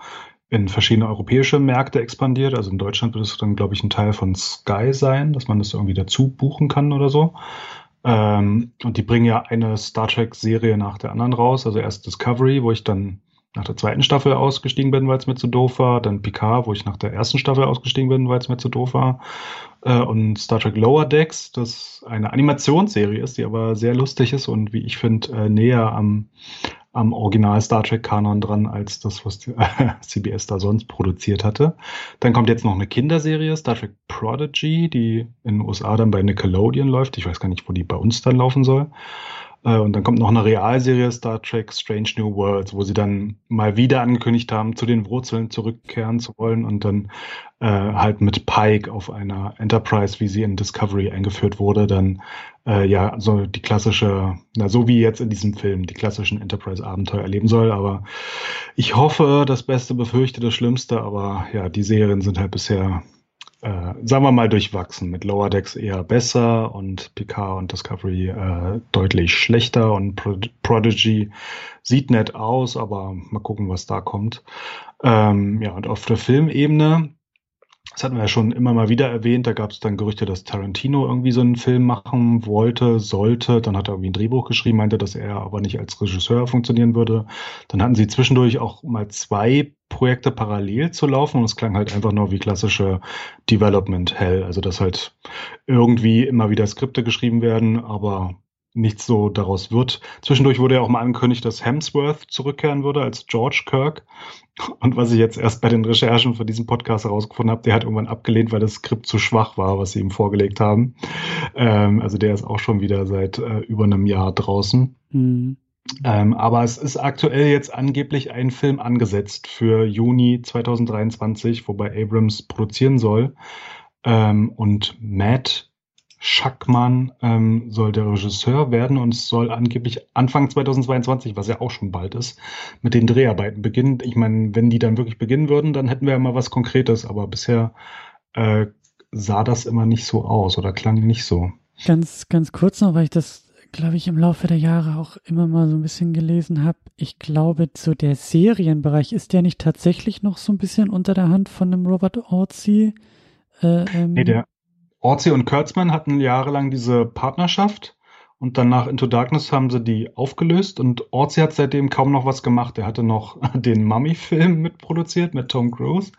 in verschiedene europäische Märkte expandiert. Also in Deutschland wird es dann, glaube ich, ein Teil von Sky sein, dass man das irgendwie dazu buchen kann oder so. Ähm, und die bringen ja eine Star Trek-Serie nach der anderen raus. Also erst Discovery, wo ich dann nach der zweiten Staffel ausgestiegen bin, weil es mir zu doof war. Dann Picard, wo ich nach der ersten Staffel ausgestiegen bin, weil es mir zu doof war. Äh, und Star Trek Lower Decks, das eine Animationsserie ist, die aber sehr lustig ist und wie ich finde, äh, näher am, am Original Star Trek Kanon dran als das, was die, äh, CBS da sonst produziert hatte. Dann kommt jetzt noch eine Kinderserie, Star Trek Prodigy, die in den USA dann bei Nickelodeon läuft. Ich weiß gar nicht, wo die bei uns dann laufen soll. Äh, und dann kommt noch eine Realserie Star Trek Strange New Worlds, wo sie dann mal wieder angekündigt haben, zu den Wurzeln zurückkehren zu wollen und dann äh, halt mit Pike auf einer Enterprise, wie sie in Discovery eingeführt wurde, dann äh, ja so die klassische, na so wie jetzt in diesem Film, die klassischen Enterprise-Abenteuer erleben soll. Aber ich hoffe, das Beste befürchte das Schlimmste, aber ja, die Serien sind halt bisher äh, sagen wir mal, durchwachsen. Mit Lower Decks eher besser und Picard und Discovery äh, deutlich schlechter und Pro Prodigy sieht nett aus, aber mal gucken, was da kommt. Ähm, ja, und auf der Filmebene das hatten wir ja schon immer mal wieder erwähnt. Da gab es dann Gerüchte, dass Tarantino irgendwie so einen Film machen wollte, sollte. Dann hat er irgendwie ein Drehbuch geschrieben, meinte, dass er aber nicht als Regisseur funktionieren würde. Dann hatten sie zwischendurch auch mal zwei Projekte parallel zu laufen und es klang halt einfach nur wie klassische Development Hell. Also dass halt irgendwie immer wieder Skripte geschrieben werden, aber nichts so daraus wird. Zwischendurch wurde ja auch mal angekündigt, dass Hemsworth zurückkehren würde als George Kirk. Und was ich jetzt erst bei den Recherchen für diesen Podcast herausgefunden habe, der hat irgendwann abgelehnt, weil das Skript zu schwach war, was sie ihm vorgelegt haben. Ähm, also der ist auch schon wieder seit äh, über einem Jahr draußen. Mhm. Ähm, aber es ist aktuell jetzt angeblich ein Film angesetzt für Juni 2023, wobei Abrams produzieren soll. Ähm, und Matt Schackmann ähm, soll der Regisseur werden und soll angeblich Anfang 2022, was ja auch schon bald ist, mit den Dreharbeiten beginnen. Ich meine, wenn die dann wirklich beginnen würden, dann hätten wir ja mal was Konkretes, aber bisher äh, sah das immer nicht so aus oder klang nicht so. Ganz, ganz kurz noch, weil ich das, glaube ich, im Laufe der Jahre auch immer mal so ein bisschen gelesen habe. Ich glaube, so der Serienbereich ist der nicht tatsächlich noch so ein bisschen unter der Hand von dem Robert Orzi. Äh, ähm, nee, der, Orzi und Kurtzman hatten jahrelang diese Partnerschaft und dann nach Into Darkness haben sie die aufgelöst und Orzi hat seitdem kaum noch was gemacht. Er hatte noch den Mummy-Film mitproduziert mit Tom Cruise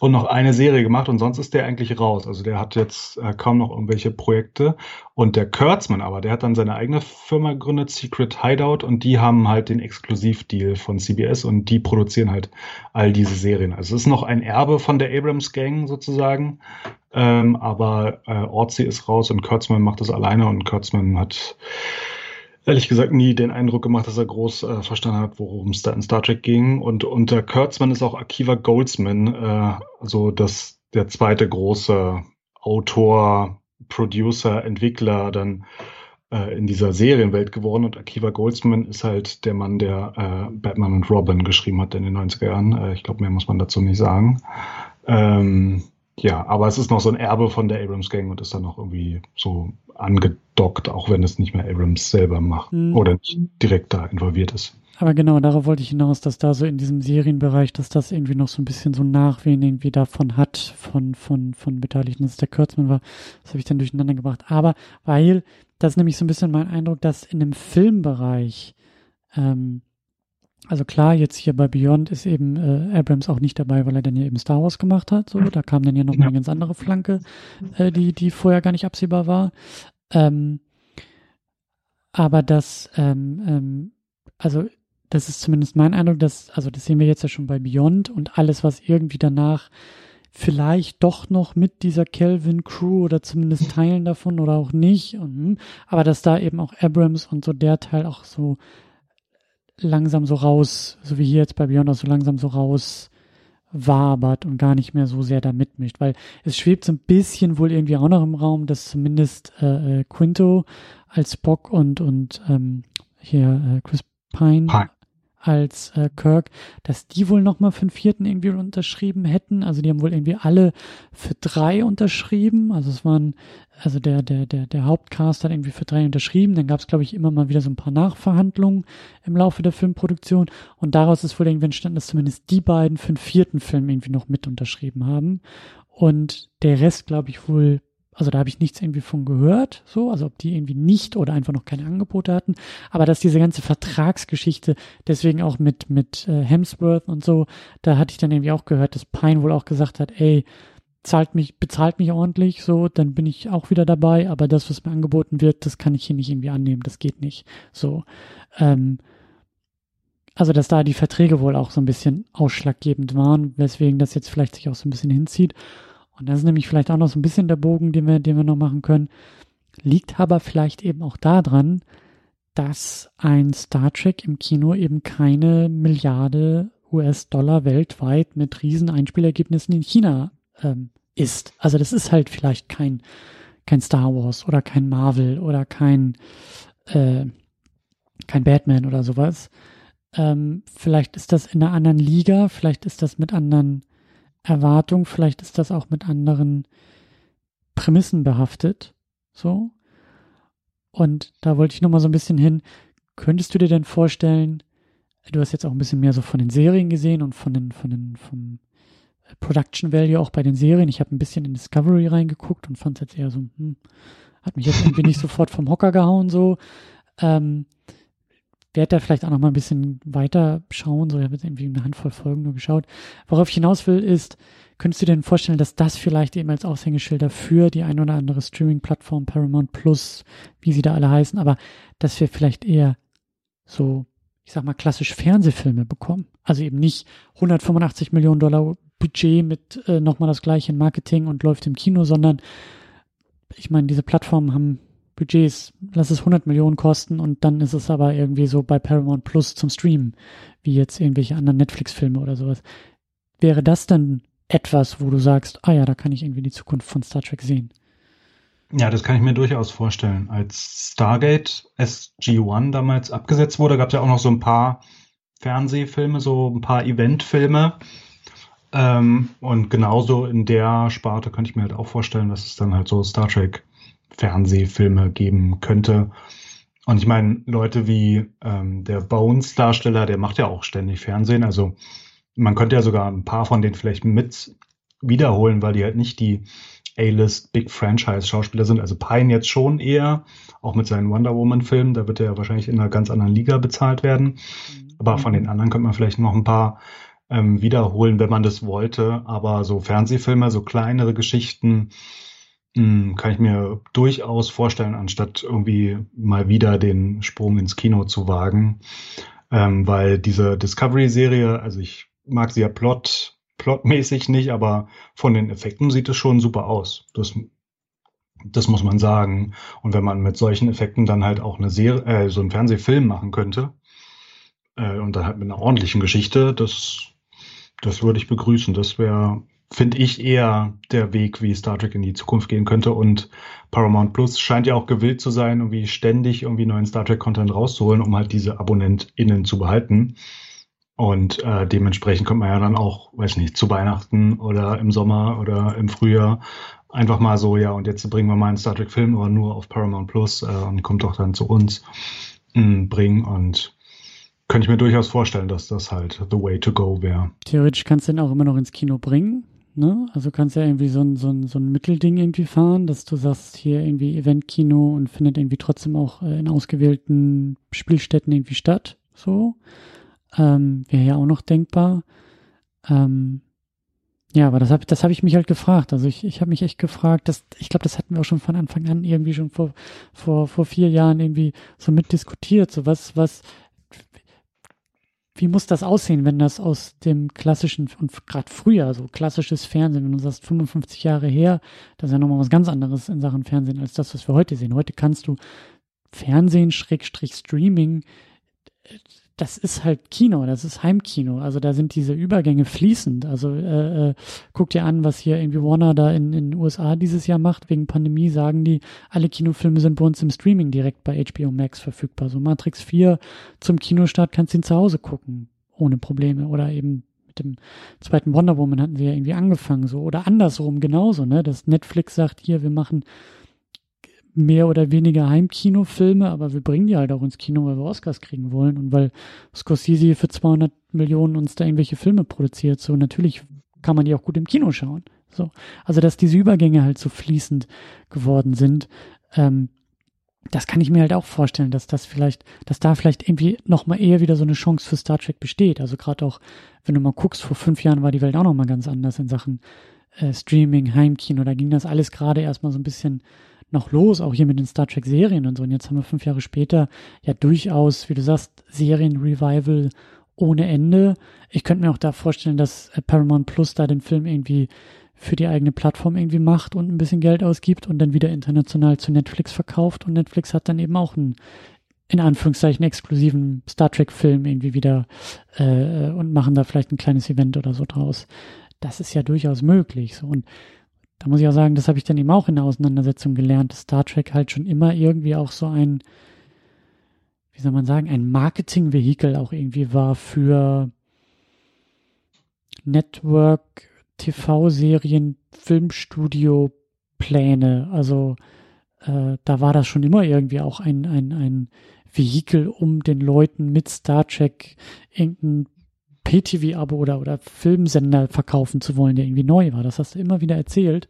und noch eine Serie gemacht und sonst ist der eigentlich raus. Also der hat jetzt äh, kaum noch irgendwelche Projekte. Und der Kurtzman aber, der hat dann seine eigene Firma gegründet, Secret Hideout, und die haben halt den Exklusivdeal von CBS und die produzieren halt all diese Serien. Also es ist noch ein Erbe von der Abrams Gang sozusagen. Ähm, aber äh, Orzi ist raus und Kurtzman macht das alleine und Kurtzman hat ehrlich gesagt nie den Eindruck gemacht, dass er groß äh, verstanden hat, worum es da in Star Trek ging. Und unter Kurtzman ist auch Akiva Goldsman, äh, also das der zweite große Autor, Producer, Entwickler dann äh, in dieser Serienwelt geworden und Akiva Goldsman ist halt der Mann, der äh, Batman und Robin geschrieben hat in den 90er Jahren. Äh, ich glaube, mehr muss man dazu nicht sagen. Ähm, ja, aber es ist noch so ein Erbe von der Abrams Gang und ist dann noch irgendwie so angedockt, auch wenn es nicht mehr Abrams selber macht mhm. oder nicht direkt da involviert ist. Aber genau, darauf wollte ich hinaus, dass da so in diesem Serienbereich, dass das irgendwie noch so ein bisschen so Nachwehen irgendwie davon hat, von, von, von Beteiligten, dass es der Kürzmann war. Das habe ich dann durcheinander gebracht. Aber weil, das ist nämlich so ein bisschen mein Eindruck, dass in dem Filmbereich, ähm, also klar, jetzt hier bei Beyond ist eben äh, Abrams auch nicht dabei, weil er dann ja eben Star Wars gemacht hat. So, da kam dann ja noch mal eine ganz andere Flanke, äh, die, die vorher gar nicht absehbar war. Ähm, aber das, ähm, ähm, also das ist zumindest mein Eindruck, dass, also das sehen wir jetzt ja schon bei Beyond und alles, was irgendwie danach vielleicht doch noch mit dieser Kelvin Crew oder zumindest Teilen davon oder auch nicht. Und, hm, aber dass da eben auch Abrams und so der Teil auch so langsam so raus, so wie hier jetzt bei Beyond so langsam so raus wabert und gar nicht mehr so sehr da mitmischt, weil es schwebt so ein bisschen wohl irgendwie auch noch im Raum, dass zumindest äh, äh Quinto als Spock und und ähm, hier äh, Chris Pine, Pine als äh, Kirk, dass die wohl nochmal für den vierten irgendwie unterschrieben hätten. Also die haben wohl irgendwie alle für drei unterschrieben. Also es waren, also der, der, der, der Hauptcast hat irgendwie für drei unterschrieben. Dann gab es, glaube ich, immer mal wieder so ein paar Nachverhandlungen im Laufe der Filmproduktion. Und daraus ist wohl irgendwie entstanden, dass zumindest die beiden für den vierten Film irgendwie noch mit unterschrieben haben. Und der Rest, glaube ich, wohl also da habe ich nichts irgendwie von gehört, so, also ob die irgendwie nicht oder einfach noch keine Angebote hatten, aber dass diese ganze Vertragsgeschichte, deswegen auch mit mit äh, Hemsworth und so, da hatte ich dann irgendwie auch gehört, dass Pine wohl auch gesagt hat, ey, zahlt mich, bezahlt mich ordentlich, so, dann bin ich auch wieder dabei, aber das, was mir angeboten wird, das kann ich hier nicht irgendwie annehmen, das geht nicht, so. Ähm, also, dass da die Verträge wohl auch so ein bisschen ausschlaggebend waren, weswegen das jetzt vielleicht sich auch so ein bisschen hinzieht. Und das ist nämlich vielleicht auch noch so ein bisschen der Bogen, den wir, den wir noch machen können. Liegt aber vielleicht eben auch daran, dass ein Star Trek im Kino eben keine Milliarde US-Dollar weltweit mit riesen Einspielergebnissen in China ähm, ist. Also das ist halt vielleicht kein, kein Star Wars oder kein Marvel oder kein, äh, kein Batman oder sowas. Ähm, vielleicht ist das in einer anderen Liga, vielleicht ist das mit anderen Erwartung, vielleicht ist das auch mit anderen Prämissen behaftet. So. Und da wollte ich nochmal so ein bisschen hin. Könntest du dir denn vorstellen, du hast jetzt auch ein bisschen mehr so von den Serien gesehen und von den, von den, vom Production Value auch bei den Serien. Ich habe ein bisschen in Discovery reingeguckt und fand es jetzt eher so, hm, hat mich jetzt irgendwie nicht sofort vom Hocker gehauen, so. Ähm, werde da vielleicht auch noch mal ein bisschen weiter schauen. So, ich habe jetzt irgendwie eine Handvoll Folgen nur geschaut. Worauf ich hinaus will, ist, könntest du dir denn vorstellen, dass das vielleicht eben als Aushängeschilder für die ein oder andere Streaming-Plattform, Paramount Plus, wie sie da alle heißen, aber dass wir vielleicht eher so, ich sag mal, klassisch Fernsehfilme bekommen. Also eben nicht 185 Millionen Dollar Budget mit äh, nochmal das gleiche in Marketing und läuft im Kino, sondern ich meine, diese Plattformen haben Budgets, lass es 100 Millionen kosten und dann ist es aber irgendwie so bei Paramount Plus zum Streamen, wie jetzt irgendwelche anderen Netflix-Filme oder sowas. Wäre das dann etwas, wo du sagst, ah ja, da kann ich irgendwie die Zukunft von Star Trek sehen? Ja, das kann ich mir durchaus vorstellen. Als Stargate SG-1 damals abgesetzt wurde, gab es ja auch noch so ein paar Fernsehfilme, so ein paar Eventfilme. Ähm, und genauso in der Sparte könnte ich mir halt auch vorstellen, dass es dann halt so Star Trek Fernsehfilme geben könnte. Und ich meine, Leute wie ähm, der Bones-Darsteller, der macht ja auch ständig Fernsehen. Also man könnte ja sogar ein paar von denen vielleicht mit wiederholen, weil die halt nicht die A-List Big Franchise Schauspieler sind. Also Pine jetzt schon eher, auch mit seinen Wonder Woman Filmen, da wird er wahrscheinlich in einer ganz anderen Liga bezahlt werden. Mhm. Aber von den anderen könnte man vielleicht noch ein paar ähm, wiederholen, wenn man das wollte. Aber so Fernsehfilme, so kleinere Geschichten, kann ich mir durchaus vorstellen, anstatt irgendwie mal wieder den Sprung ins Kino zu wagen. Ähm, weil diese Discovery-Serie, also ich mag sie ja plot, plotmäßig nicht, aber von den Effekten sieht es schon super aus. Das, das muss man sagen. Und wenn man mit solchen Effekten dann halt auch eine Serie, äh, so einen Fernsehfilm machen könnte, äh, und dann halt mit einer ordentlichen Geschichte, das, das würde ich begrüßen. Das wäre finde ich, eher der Weg, wie Star Trek in die Zukunft gehen könnte. Und Paramount Plus scheint ja auch gewillt zu sein, irgendwie ständig irgendwie neuen Star Trek-Content rauszuholen, um halt diese AbonnentInnen zu behalten. Und äh, dementsprechend kommt man ja dann auch, weiß nicht, zu Weihnachten oder im Sommer oder im Frühjahr einfach mal so, ja, und jetzt bringen wir mal einen Star Trek-Film, aber nur auf Paramount Plus äh, und kommt doch dann zu uns mh, mm, bringen. Und könnte ich mir durchaus vorstellen, dass das halt the way to go wäre. Theoretisch kannst du den auch immer noch ins Kino bringen. Ne? Also kannst ja irgendwie so ein, so, ein, so ein Mittelding irgendwie fahren, dass du sagst, hier irgendwie Eventkino und findet irgendwie trotzdem auch äh, in ausgewählten Spielstätten irgendwie statt. So. Ähm, Wäre ja auch noch denkbar. Ähm, ja, aber das habe das hab ich mich halt gefragt. Also ich, ich habe mich echt gefragt, dass, ich glaube, das hatten wir auch schon von Anfang an irgendwie schon vor, vor, vor vier Jahren irgendwie so mitdiskutiert. So was, was, wie muss das aussehen, wenn das aus dem klassischen und gerade früher, so klassisches Fernsehen, wenn du sagst 55 Jahre her, das ist ja nochmal was ganz anderes in Sachen Fernsehen als das, was wir heute sehen. Heute kannst du Fernsehen, Schrägstrich Streaming, das ist halt Kino, das ist Heimkino. Also da sind diese Übergänge fließend. Also äh, äh, guck dir an, was hier irgendwie Warner da in den USA dieses Jahr macht. Wegen Pandemie sagen die, alle Kinofilme sind bei uns im Streaming direkt bei HBO Max verfügbar. So Matrix 4 zum Kinostart kannst du ihn zu Hause gucken, ohne Probleme. Oder eben mit dem zweiten Wonder Woman hatten sie ja irgendwie angefangen so. Oder andersrum genauso, ne? Dass Netflix sagt, hier, wir machen mehr oder weniger Heimkinofilme, aber wir bringen die halt auch ins Kino, weil wir Oscars kriegen wollen und weil Scorsese für 200 Millionen uns da irgendwelche Filme produziert. So, natürlich kann man die auch gut im Kino schauen. So, also dass diese Übergänge halt so fließend geworden sind, ähm, das kann ich mir halt auch vorstellen, dass das vielleicht, dass da vielleicht irgendwie nochmal eher wieder so eine Chance für Star Trek besteht. Also gerade auch, wenn du mal guckst, vor fünf Jahren war die Welt auch nochmal ganz anders in Sachen äh, Streaming, Heimkino. Da ging das alles gerade erstmal so ein bisschen noch los, auch hier mit den Star Trek Serien und so. Und jetzt haben wir fünf Jahre später ja durchaus, wie du sagst, Serien-Revival ohne Ende. Ich könnte mir auch da vorstellen, dass äh, Paramount Plus da den Film irgendwie für die eigene Plattform irgendwie macht und ein bisschen Geld ausgibt und dann wieder international zu Netflix verkauft. Und Netflix hat dann eben auch einen, in Anführungszeichen, exklusiven Star Trek-Film irgendwie wieder äh, und machen da vielleicht ein kleines Event oder so draus. Das ist ja durchaus möglich. So. Und da muss ich auch sagen, das habe ich dann eben auch in der Auseinandersetzung gelernt, dass Star Trek halt schon immer irgendwie auch so ein, wie soll man sagen, ein Marketing-Vehikel auch irgendwie war für Network, TV-Serien, Filmstudio, Pläne. Also äh, da war das schon immer irgendwie auch ein, ein, ein Vehikel, um den Leuten mit Star Trek irgendein Pay-TV-Abo oder, oder Filmsender verkaufen zu wollen, der irgendwie neu war. Das hast du immer wieder erzählt,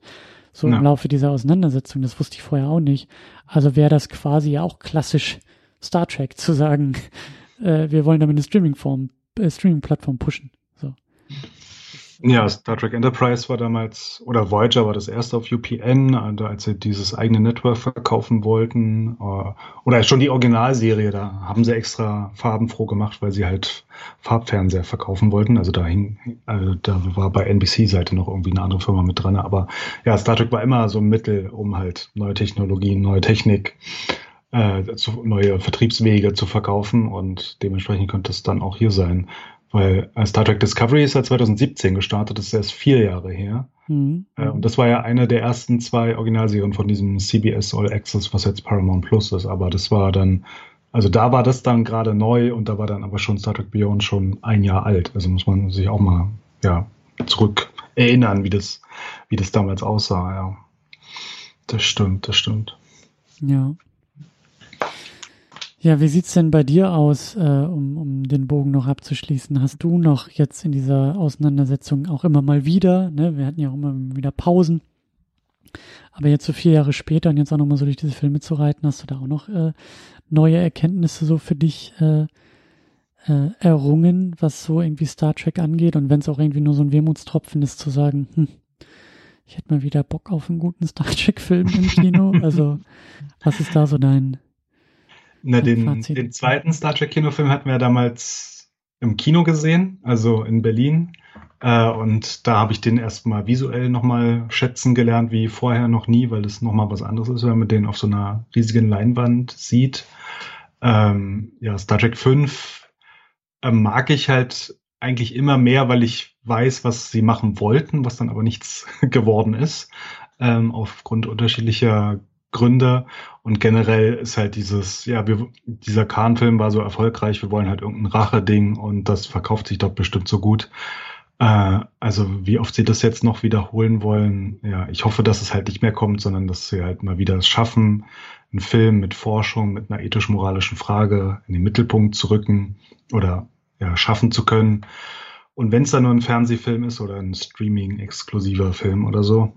so ja. im Laufe dieser Auseinandersetzung. Das wusste ich vorher auch nicht. Also wäre das quasi auch klassisch Star Trek zu sagen, äh, wir wollen damit eine Streaming-Form, äh, Streaming-Plattform pushen. Ja, Star Trek Enterprise war damals, oder Voyager war das erste auf UPN, also als sie dieses eigene Network verkaufen wollten. Äh, oder schon die Originalserie, da haben sie extra farbenfroh gemacht, weil sie halt Farbfernseher verkaufen wollten. Also da hing, also da war bei NBC-Seite noch irgendwie eine andere Firma mit dran. Aber ja, Star Trek war immer so ein Mittel, um halt neue Technologien, neue Technik, äh, neue Vertriebswege zu verkaufen und dementsprechend könnte es dann auch hier sein. Weil äh, Star Trek Discovery ist ja 2017 gestartet, das ist erst vier Jahre her. Mhm. Äh, und das war ja eine der ersten zwei Originalserien von diesem CBS All Access, was jetzt Paramount Plus ist. Aber das war dann, also da war das dann gerade neu und da war dann aber schon Star Trek Beyond schon ein Jahr alt. Also muss man sich auch mal, ja, zurück erinnern, wie das, wie das damals aussah, ja. Das stimmt, das stimmt. Ja. Ja, wie sieht's denn bei dir aus, äh, um, um den Bogen noch abzuschließen? Hast du noch jetzt in dieser Auseinandersetzung auch immer mal wieder, ne, wir hatten ja auch immer wieder Pausen, aber jetzt so vier Jahre später und jetzt auch nochmal so durch diese Filme zu reiten, hast du da auch noch äh, neue Erkenntnisse so für dich äh, äh, errungen, was so irgendwie Star Trek angeht und wenn es auch irgendwie nur so ein Wehmutstropfen ist, zu sagen, hm, ich hätte mal wieder Bock auf einen guten Star Trek-Film im Kino. Also, was ist da so dein na, den, den zweiten Star Trek Kinofilm hatten wir damals im Kino gesehen, also in Berlin. Äh, und da habe ich den erstmal visuell nochmal schätzen gelernt, wie vorher noch nie, weil das nochmal was anderes ist, wenn man den auf so einer riesigen Leinwand sieht. Ähm, ja, Star Trek 5 äh, mag ich halt eigentlich immer mehr, weil ich weiß, was sie machen wollten, was dann aber nichts geworden ist, ähm, aufgrund unterschiedlicher Gründe. Und generell ist halt dieses, ja, wir, dieser Kahn-Film war so erfolgreich, wir wollen halt irgendein Rache-Ding und das verkauft sich doch bestimmt so gut. Äh, also wie oft sie das jetzt noch wiederholen wollen, ja, ich hoffe, dass es halt nicht mehr kommt, sondern dass sie halt mal wieder es schaffen, einen Film mit Forschung, mit einer ethisch-moralischen Frage in den Mittelpunkt zu rücken oder ja, schaffen zu können. Und wenn es dann nur ein Fernsehfilm ist oder ein Streaming-exklusiver Film oder so,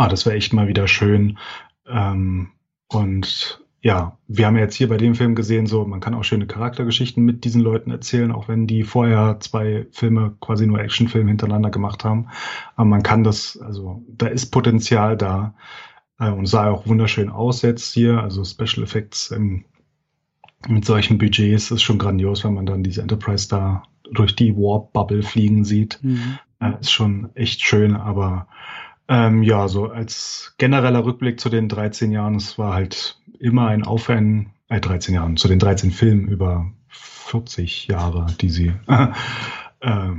ah, das wäre echt mal wieder schön. Ähm, und ja, wir haben ja jetzt hier bei dem Film gesehen, so man kann auch schöne Charaktergeschichten mit diesen Leuten erzählen, auch wenn die vorher zwei Filme quasi nur Actionfilme hintereinander gemacht haben. Aber man kann das, also da ist Potenzial da äh, und sah auch wunderschön aus jetzt hier. Also Special Effects im, mit solchen Budgets ist schon grandios, wenn man dann diese Enterprise da durch die Warp Bubble fliegen sieht. Mhm. Äh, ist schon echt schön, aber ähm, ja, so als genereller Rückblick zu den 13 Jahren, es war halt immer ein Aufwand, äh, 13 Jahren, zu den 13 Filmen über 40 Jahre, die sie, äh,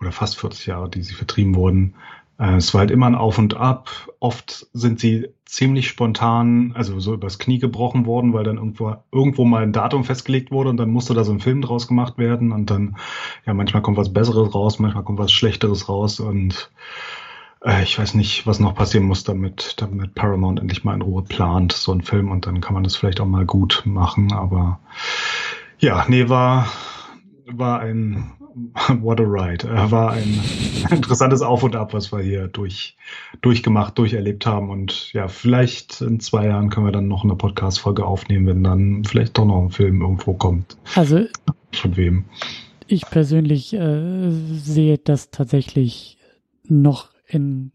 oder fast 40 Jahre, die sie vertrieben wurden. Äh, es war halt immer ein Auf und Ab. Oft sind sie ziemlich spontan, also so übers Knie gebrochen worden, weil dann irgendwo, irgendwo mal ein Datum festgelegt wurde und dann musste da so ein Film draus gemacht werden und dann, ja, manchmal kommt was Besseres raus, manchmal kommt was Schlechteres raus und äh, ich weiß nicht, was noch passieren muss, damit, damit Paramount endlich mal in Ruhe plant, so ein Film, und dann kann man das vielleicht auch mal gut machen. Aber ja, nee, war, war ein What a Ride. Äh, war ein interessantes Auf und Ab, was wir hier durch, durchgemacht, durcherlebt haben. Und ja, vielleicht in zwei Jahren können wir dann noch eine Podcast-Folge aufnehmen, wenn dann vielleicht doch noch ein Film irgendwo kommt. Also. Von wem? Ich persönlich äh, sehe das tatsächlich noch in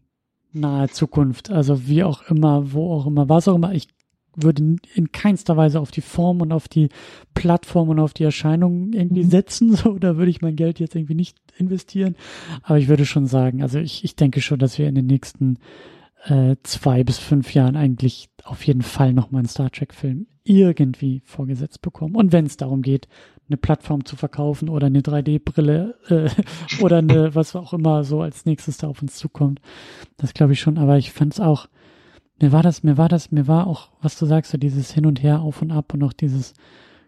naher Zukunft. Also wie auch immer, wo auch immer, was auch immer. Ich würde in keinster Weise auf die Form und auf die Plattform und auf die Erscheinung irgendwie mhm. setzen. So, da würde ich mein Geld jetzt irgendwie nicht investieren. Aber ich würde schon sagen, also ich, ich denke schon, dass wir in den nächsten äh, zwei bis fünf Jahren eigentlich auf jeden Fall nochmal einen Star Trek-Film irgendwie vorgesetzt bekommen. Und wenn es darum geht, eine Plattform zu verkaufen oder eine 3D-Brille äh, oder eine, was auch immer so als nächstes da auf uns zukommt. Das glaube ich schon, aber ich fand es auch, mir war das, mir war das, mir war auch, was du sagst, so dieses Hin und Her, auf und ab und auch dieses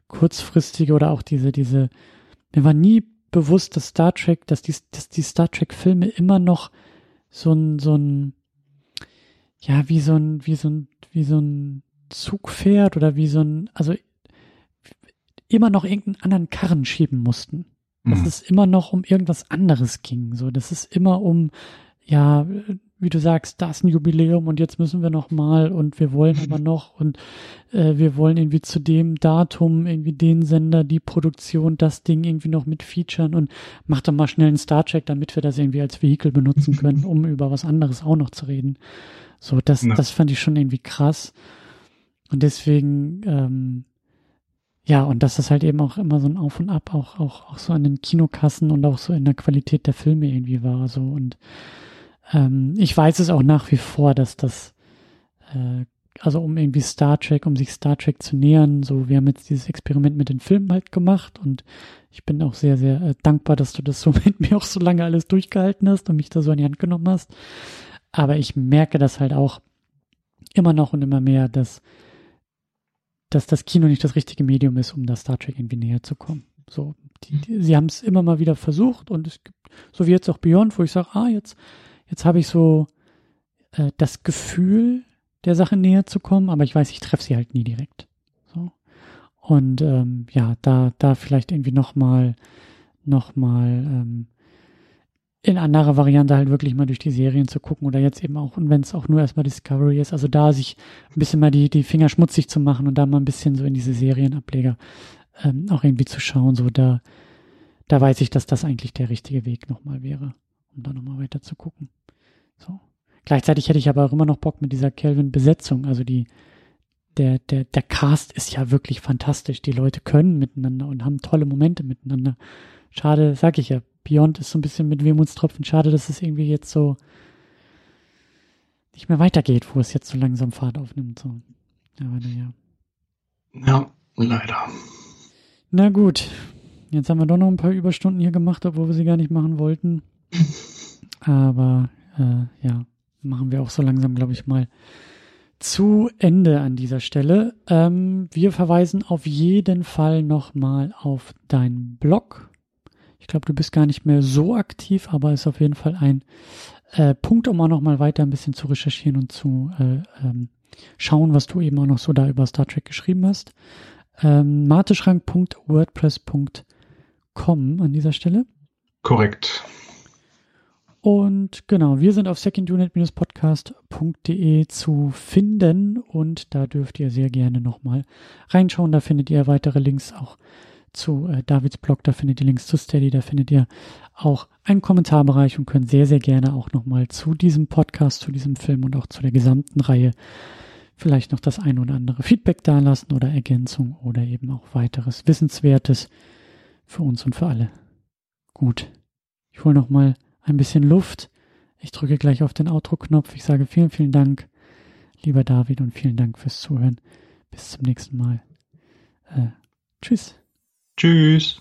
kurzfristige oder auch diese, diese, mir war nie bewusst, dass Star Trek, dass die, dass die Star Trek-Filme immer noch so ein, so ein, ja, wie so ein, wie so ein, wie so ein Zug fährt oder wie so ein, also immer noch irgendeinen anderen Karren schieben mussten. Dass mhm. es immer noch um irgendwas anderes ging. So, das ist immer um, ja, wie du sagst, da ist ein Jubiläum und jetzt müssen wir noch mal und wir wollen aber noch und äh, wir wollen irgendwie zu dem Datum irgendwie den Sender, die Produktion, das Ding irgendwie noch mit featuren und mach doch mal schnell einen Starcheck, damit wir das irgendwie als Vehikel benutzen können, um über was anderes auch noch zu reden. So, das, das fand ich schon irgendwie krass. Und deswegen, ähm, ja, und das ist halt eben auch immer so ein Auf und Ab, auch, auch, auch so an den Kinokassen und auch so in der Qualität der Filme irgendwie war. So und ähm, ich weiß es auch nach wie vor, dass das, äh, also um irgendwie Star Trek, um sich Star Trek zu nähern, so wir haben jetzt dieses Experiment mit den Filmen halt gemacht und ich bin auch sehr, sehr äh, dankbar, dass du das so mit mir auch so lange alles durchgehalten hast und mich da so in die Hand genommen hast. Aber ich merke das halt auch immer noch und immer mehr, dass dass das Kino nicht das richtige Medium ist, um da Star Trek irgendwie näher zu kommen. So, die, die, sie haben es immer mal wieder versucht und es gibt, so wie jetzt auch Beyond, wo ich sage, ah, jetzt, jetzt habe ich so äh, das Gefühl, der Sache näher zu kommen, aber ich weiß, ich treffe sie halt nie direkt. So. Und ähm, ja, da, da vielleicht irgendwie nochmal, nochmal ähm, in anderer Variante halt wirklich mal durch die Serien zu gucken oder jetzt eben auch, und wenn es auch nur erstmal Discovery ist, also da sich ein bisschen mal die, die Finger schmutzig zu machen und da mal ein bisschen so in diese Serienableger ähm, auch irgendwie zu schauen, so da, da weiß ich, dass das eigentlich der richtige Weg nochmal wäre, um da nochmal weiter zu gucken. So. Gleichzeitig hätte ich aber auch immer noch Bock mit dieser Kelvin-Besetzung, also die, der, der, der Cast ist ja wirklich fantastisch. Die Leute können miteinander und haben tolle Momente miteinander. Schade, sag ich ja, Beyond ist so ein bisschen mit Wehmutstropfen. Schade, dass es irgendwie jetzt so nicht mehr weitergeht, wo es jetzt so langsam Fahrt aufnimmt. So. Aber naja. Ja, leider. Na gut. jetzt haben wir doch noch ein paar Überstunden hier gemacht, obwohl wir sie gar nicht machen wollten. Aber äh, ja, machen wir auch so langsam, glaube ich, mal zu Ende an dieser Stelle. Ähm, wir verweisen auf jeden Fall nochmal auf deinen Blog. Ich glaube, du bist gar nicht mehr so aktiv, aber ist auf jeden Fall ein äh, Punkt, um auch nochmal weiter ein bisschen zu recherchieren und zu äh, ähm, schauen, was du eben auch noch so da über Star Trek geschrieben hast. Ähm, marteschrank.wordpress.com an dieser Stelle. Korrekt. Und genau, wir sind auf secondunit-podcast.de zu finden und da dürft ihr sehr gerne nochmal reinschauen. Da findet ihr weitere Links auch zu äh, Davids Blog, da findet ihr Links zu Steady, da findet ihr auch einen Kommentarbereich und könnt sehr, sehr gerne auch nochmal zu diesem Podcast, zu diesem Film und auch zu der gesamten Reihe vielleicht noch das ein oder andere Feedback dalassen oder Ergänzung oder eben auch weiteres Wissenswertes für uns und für alle. Gut. Ich hole nochmal ein bisschen Luft. Ich drücke gleich auf den Outro-Knopf. Ich sage vielen, vielen Dank, lieber David, und vielen Dank fürs Zuhören. Bis zum nächsten Mal. Äh, tschüss. Tschüss.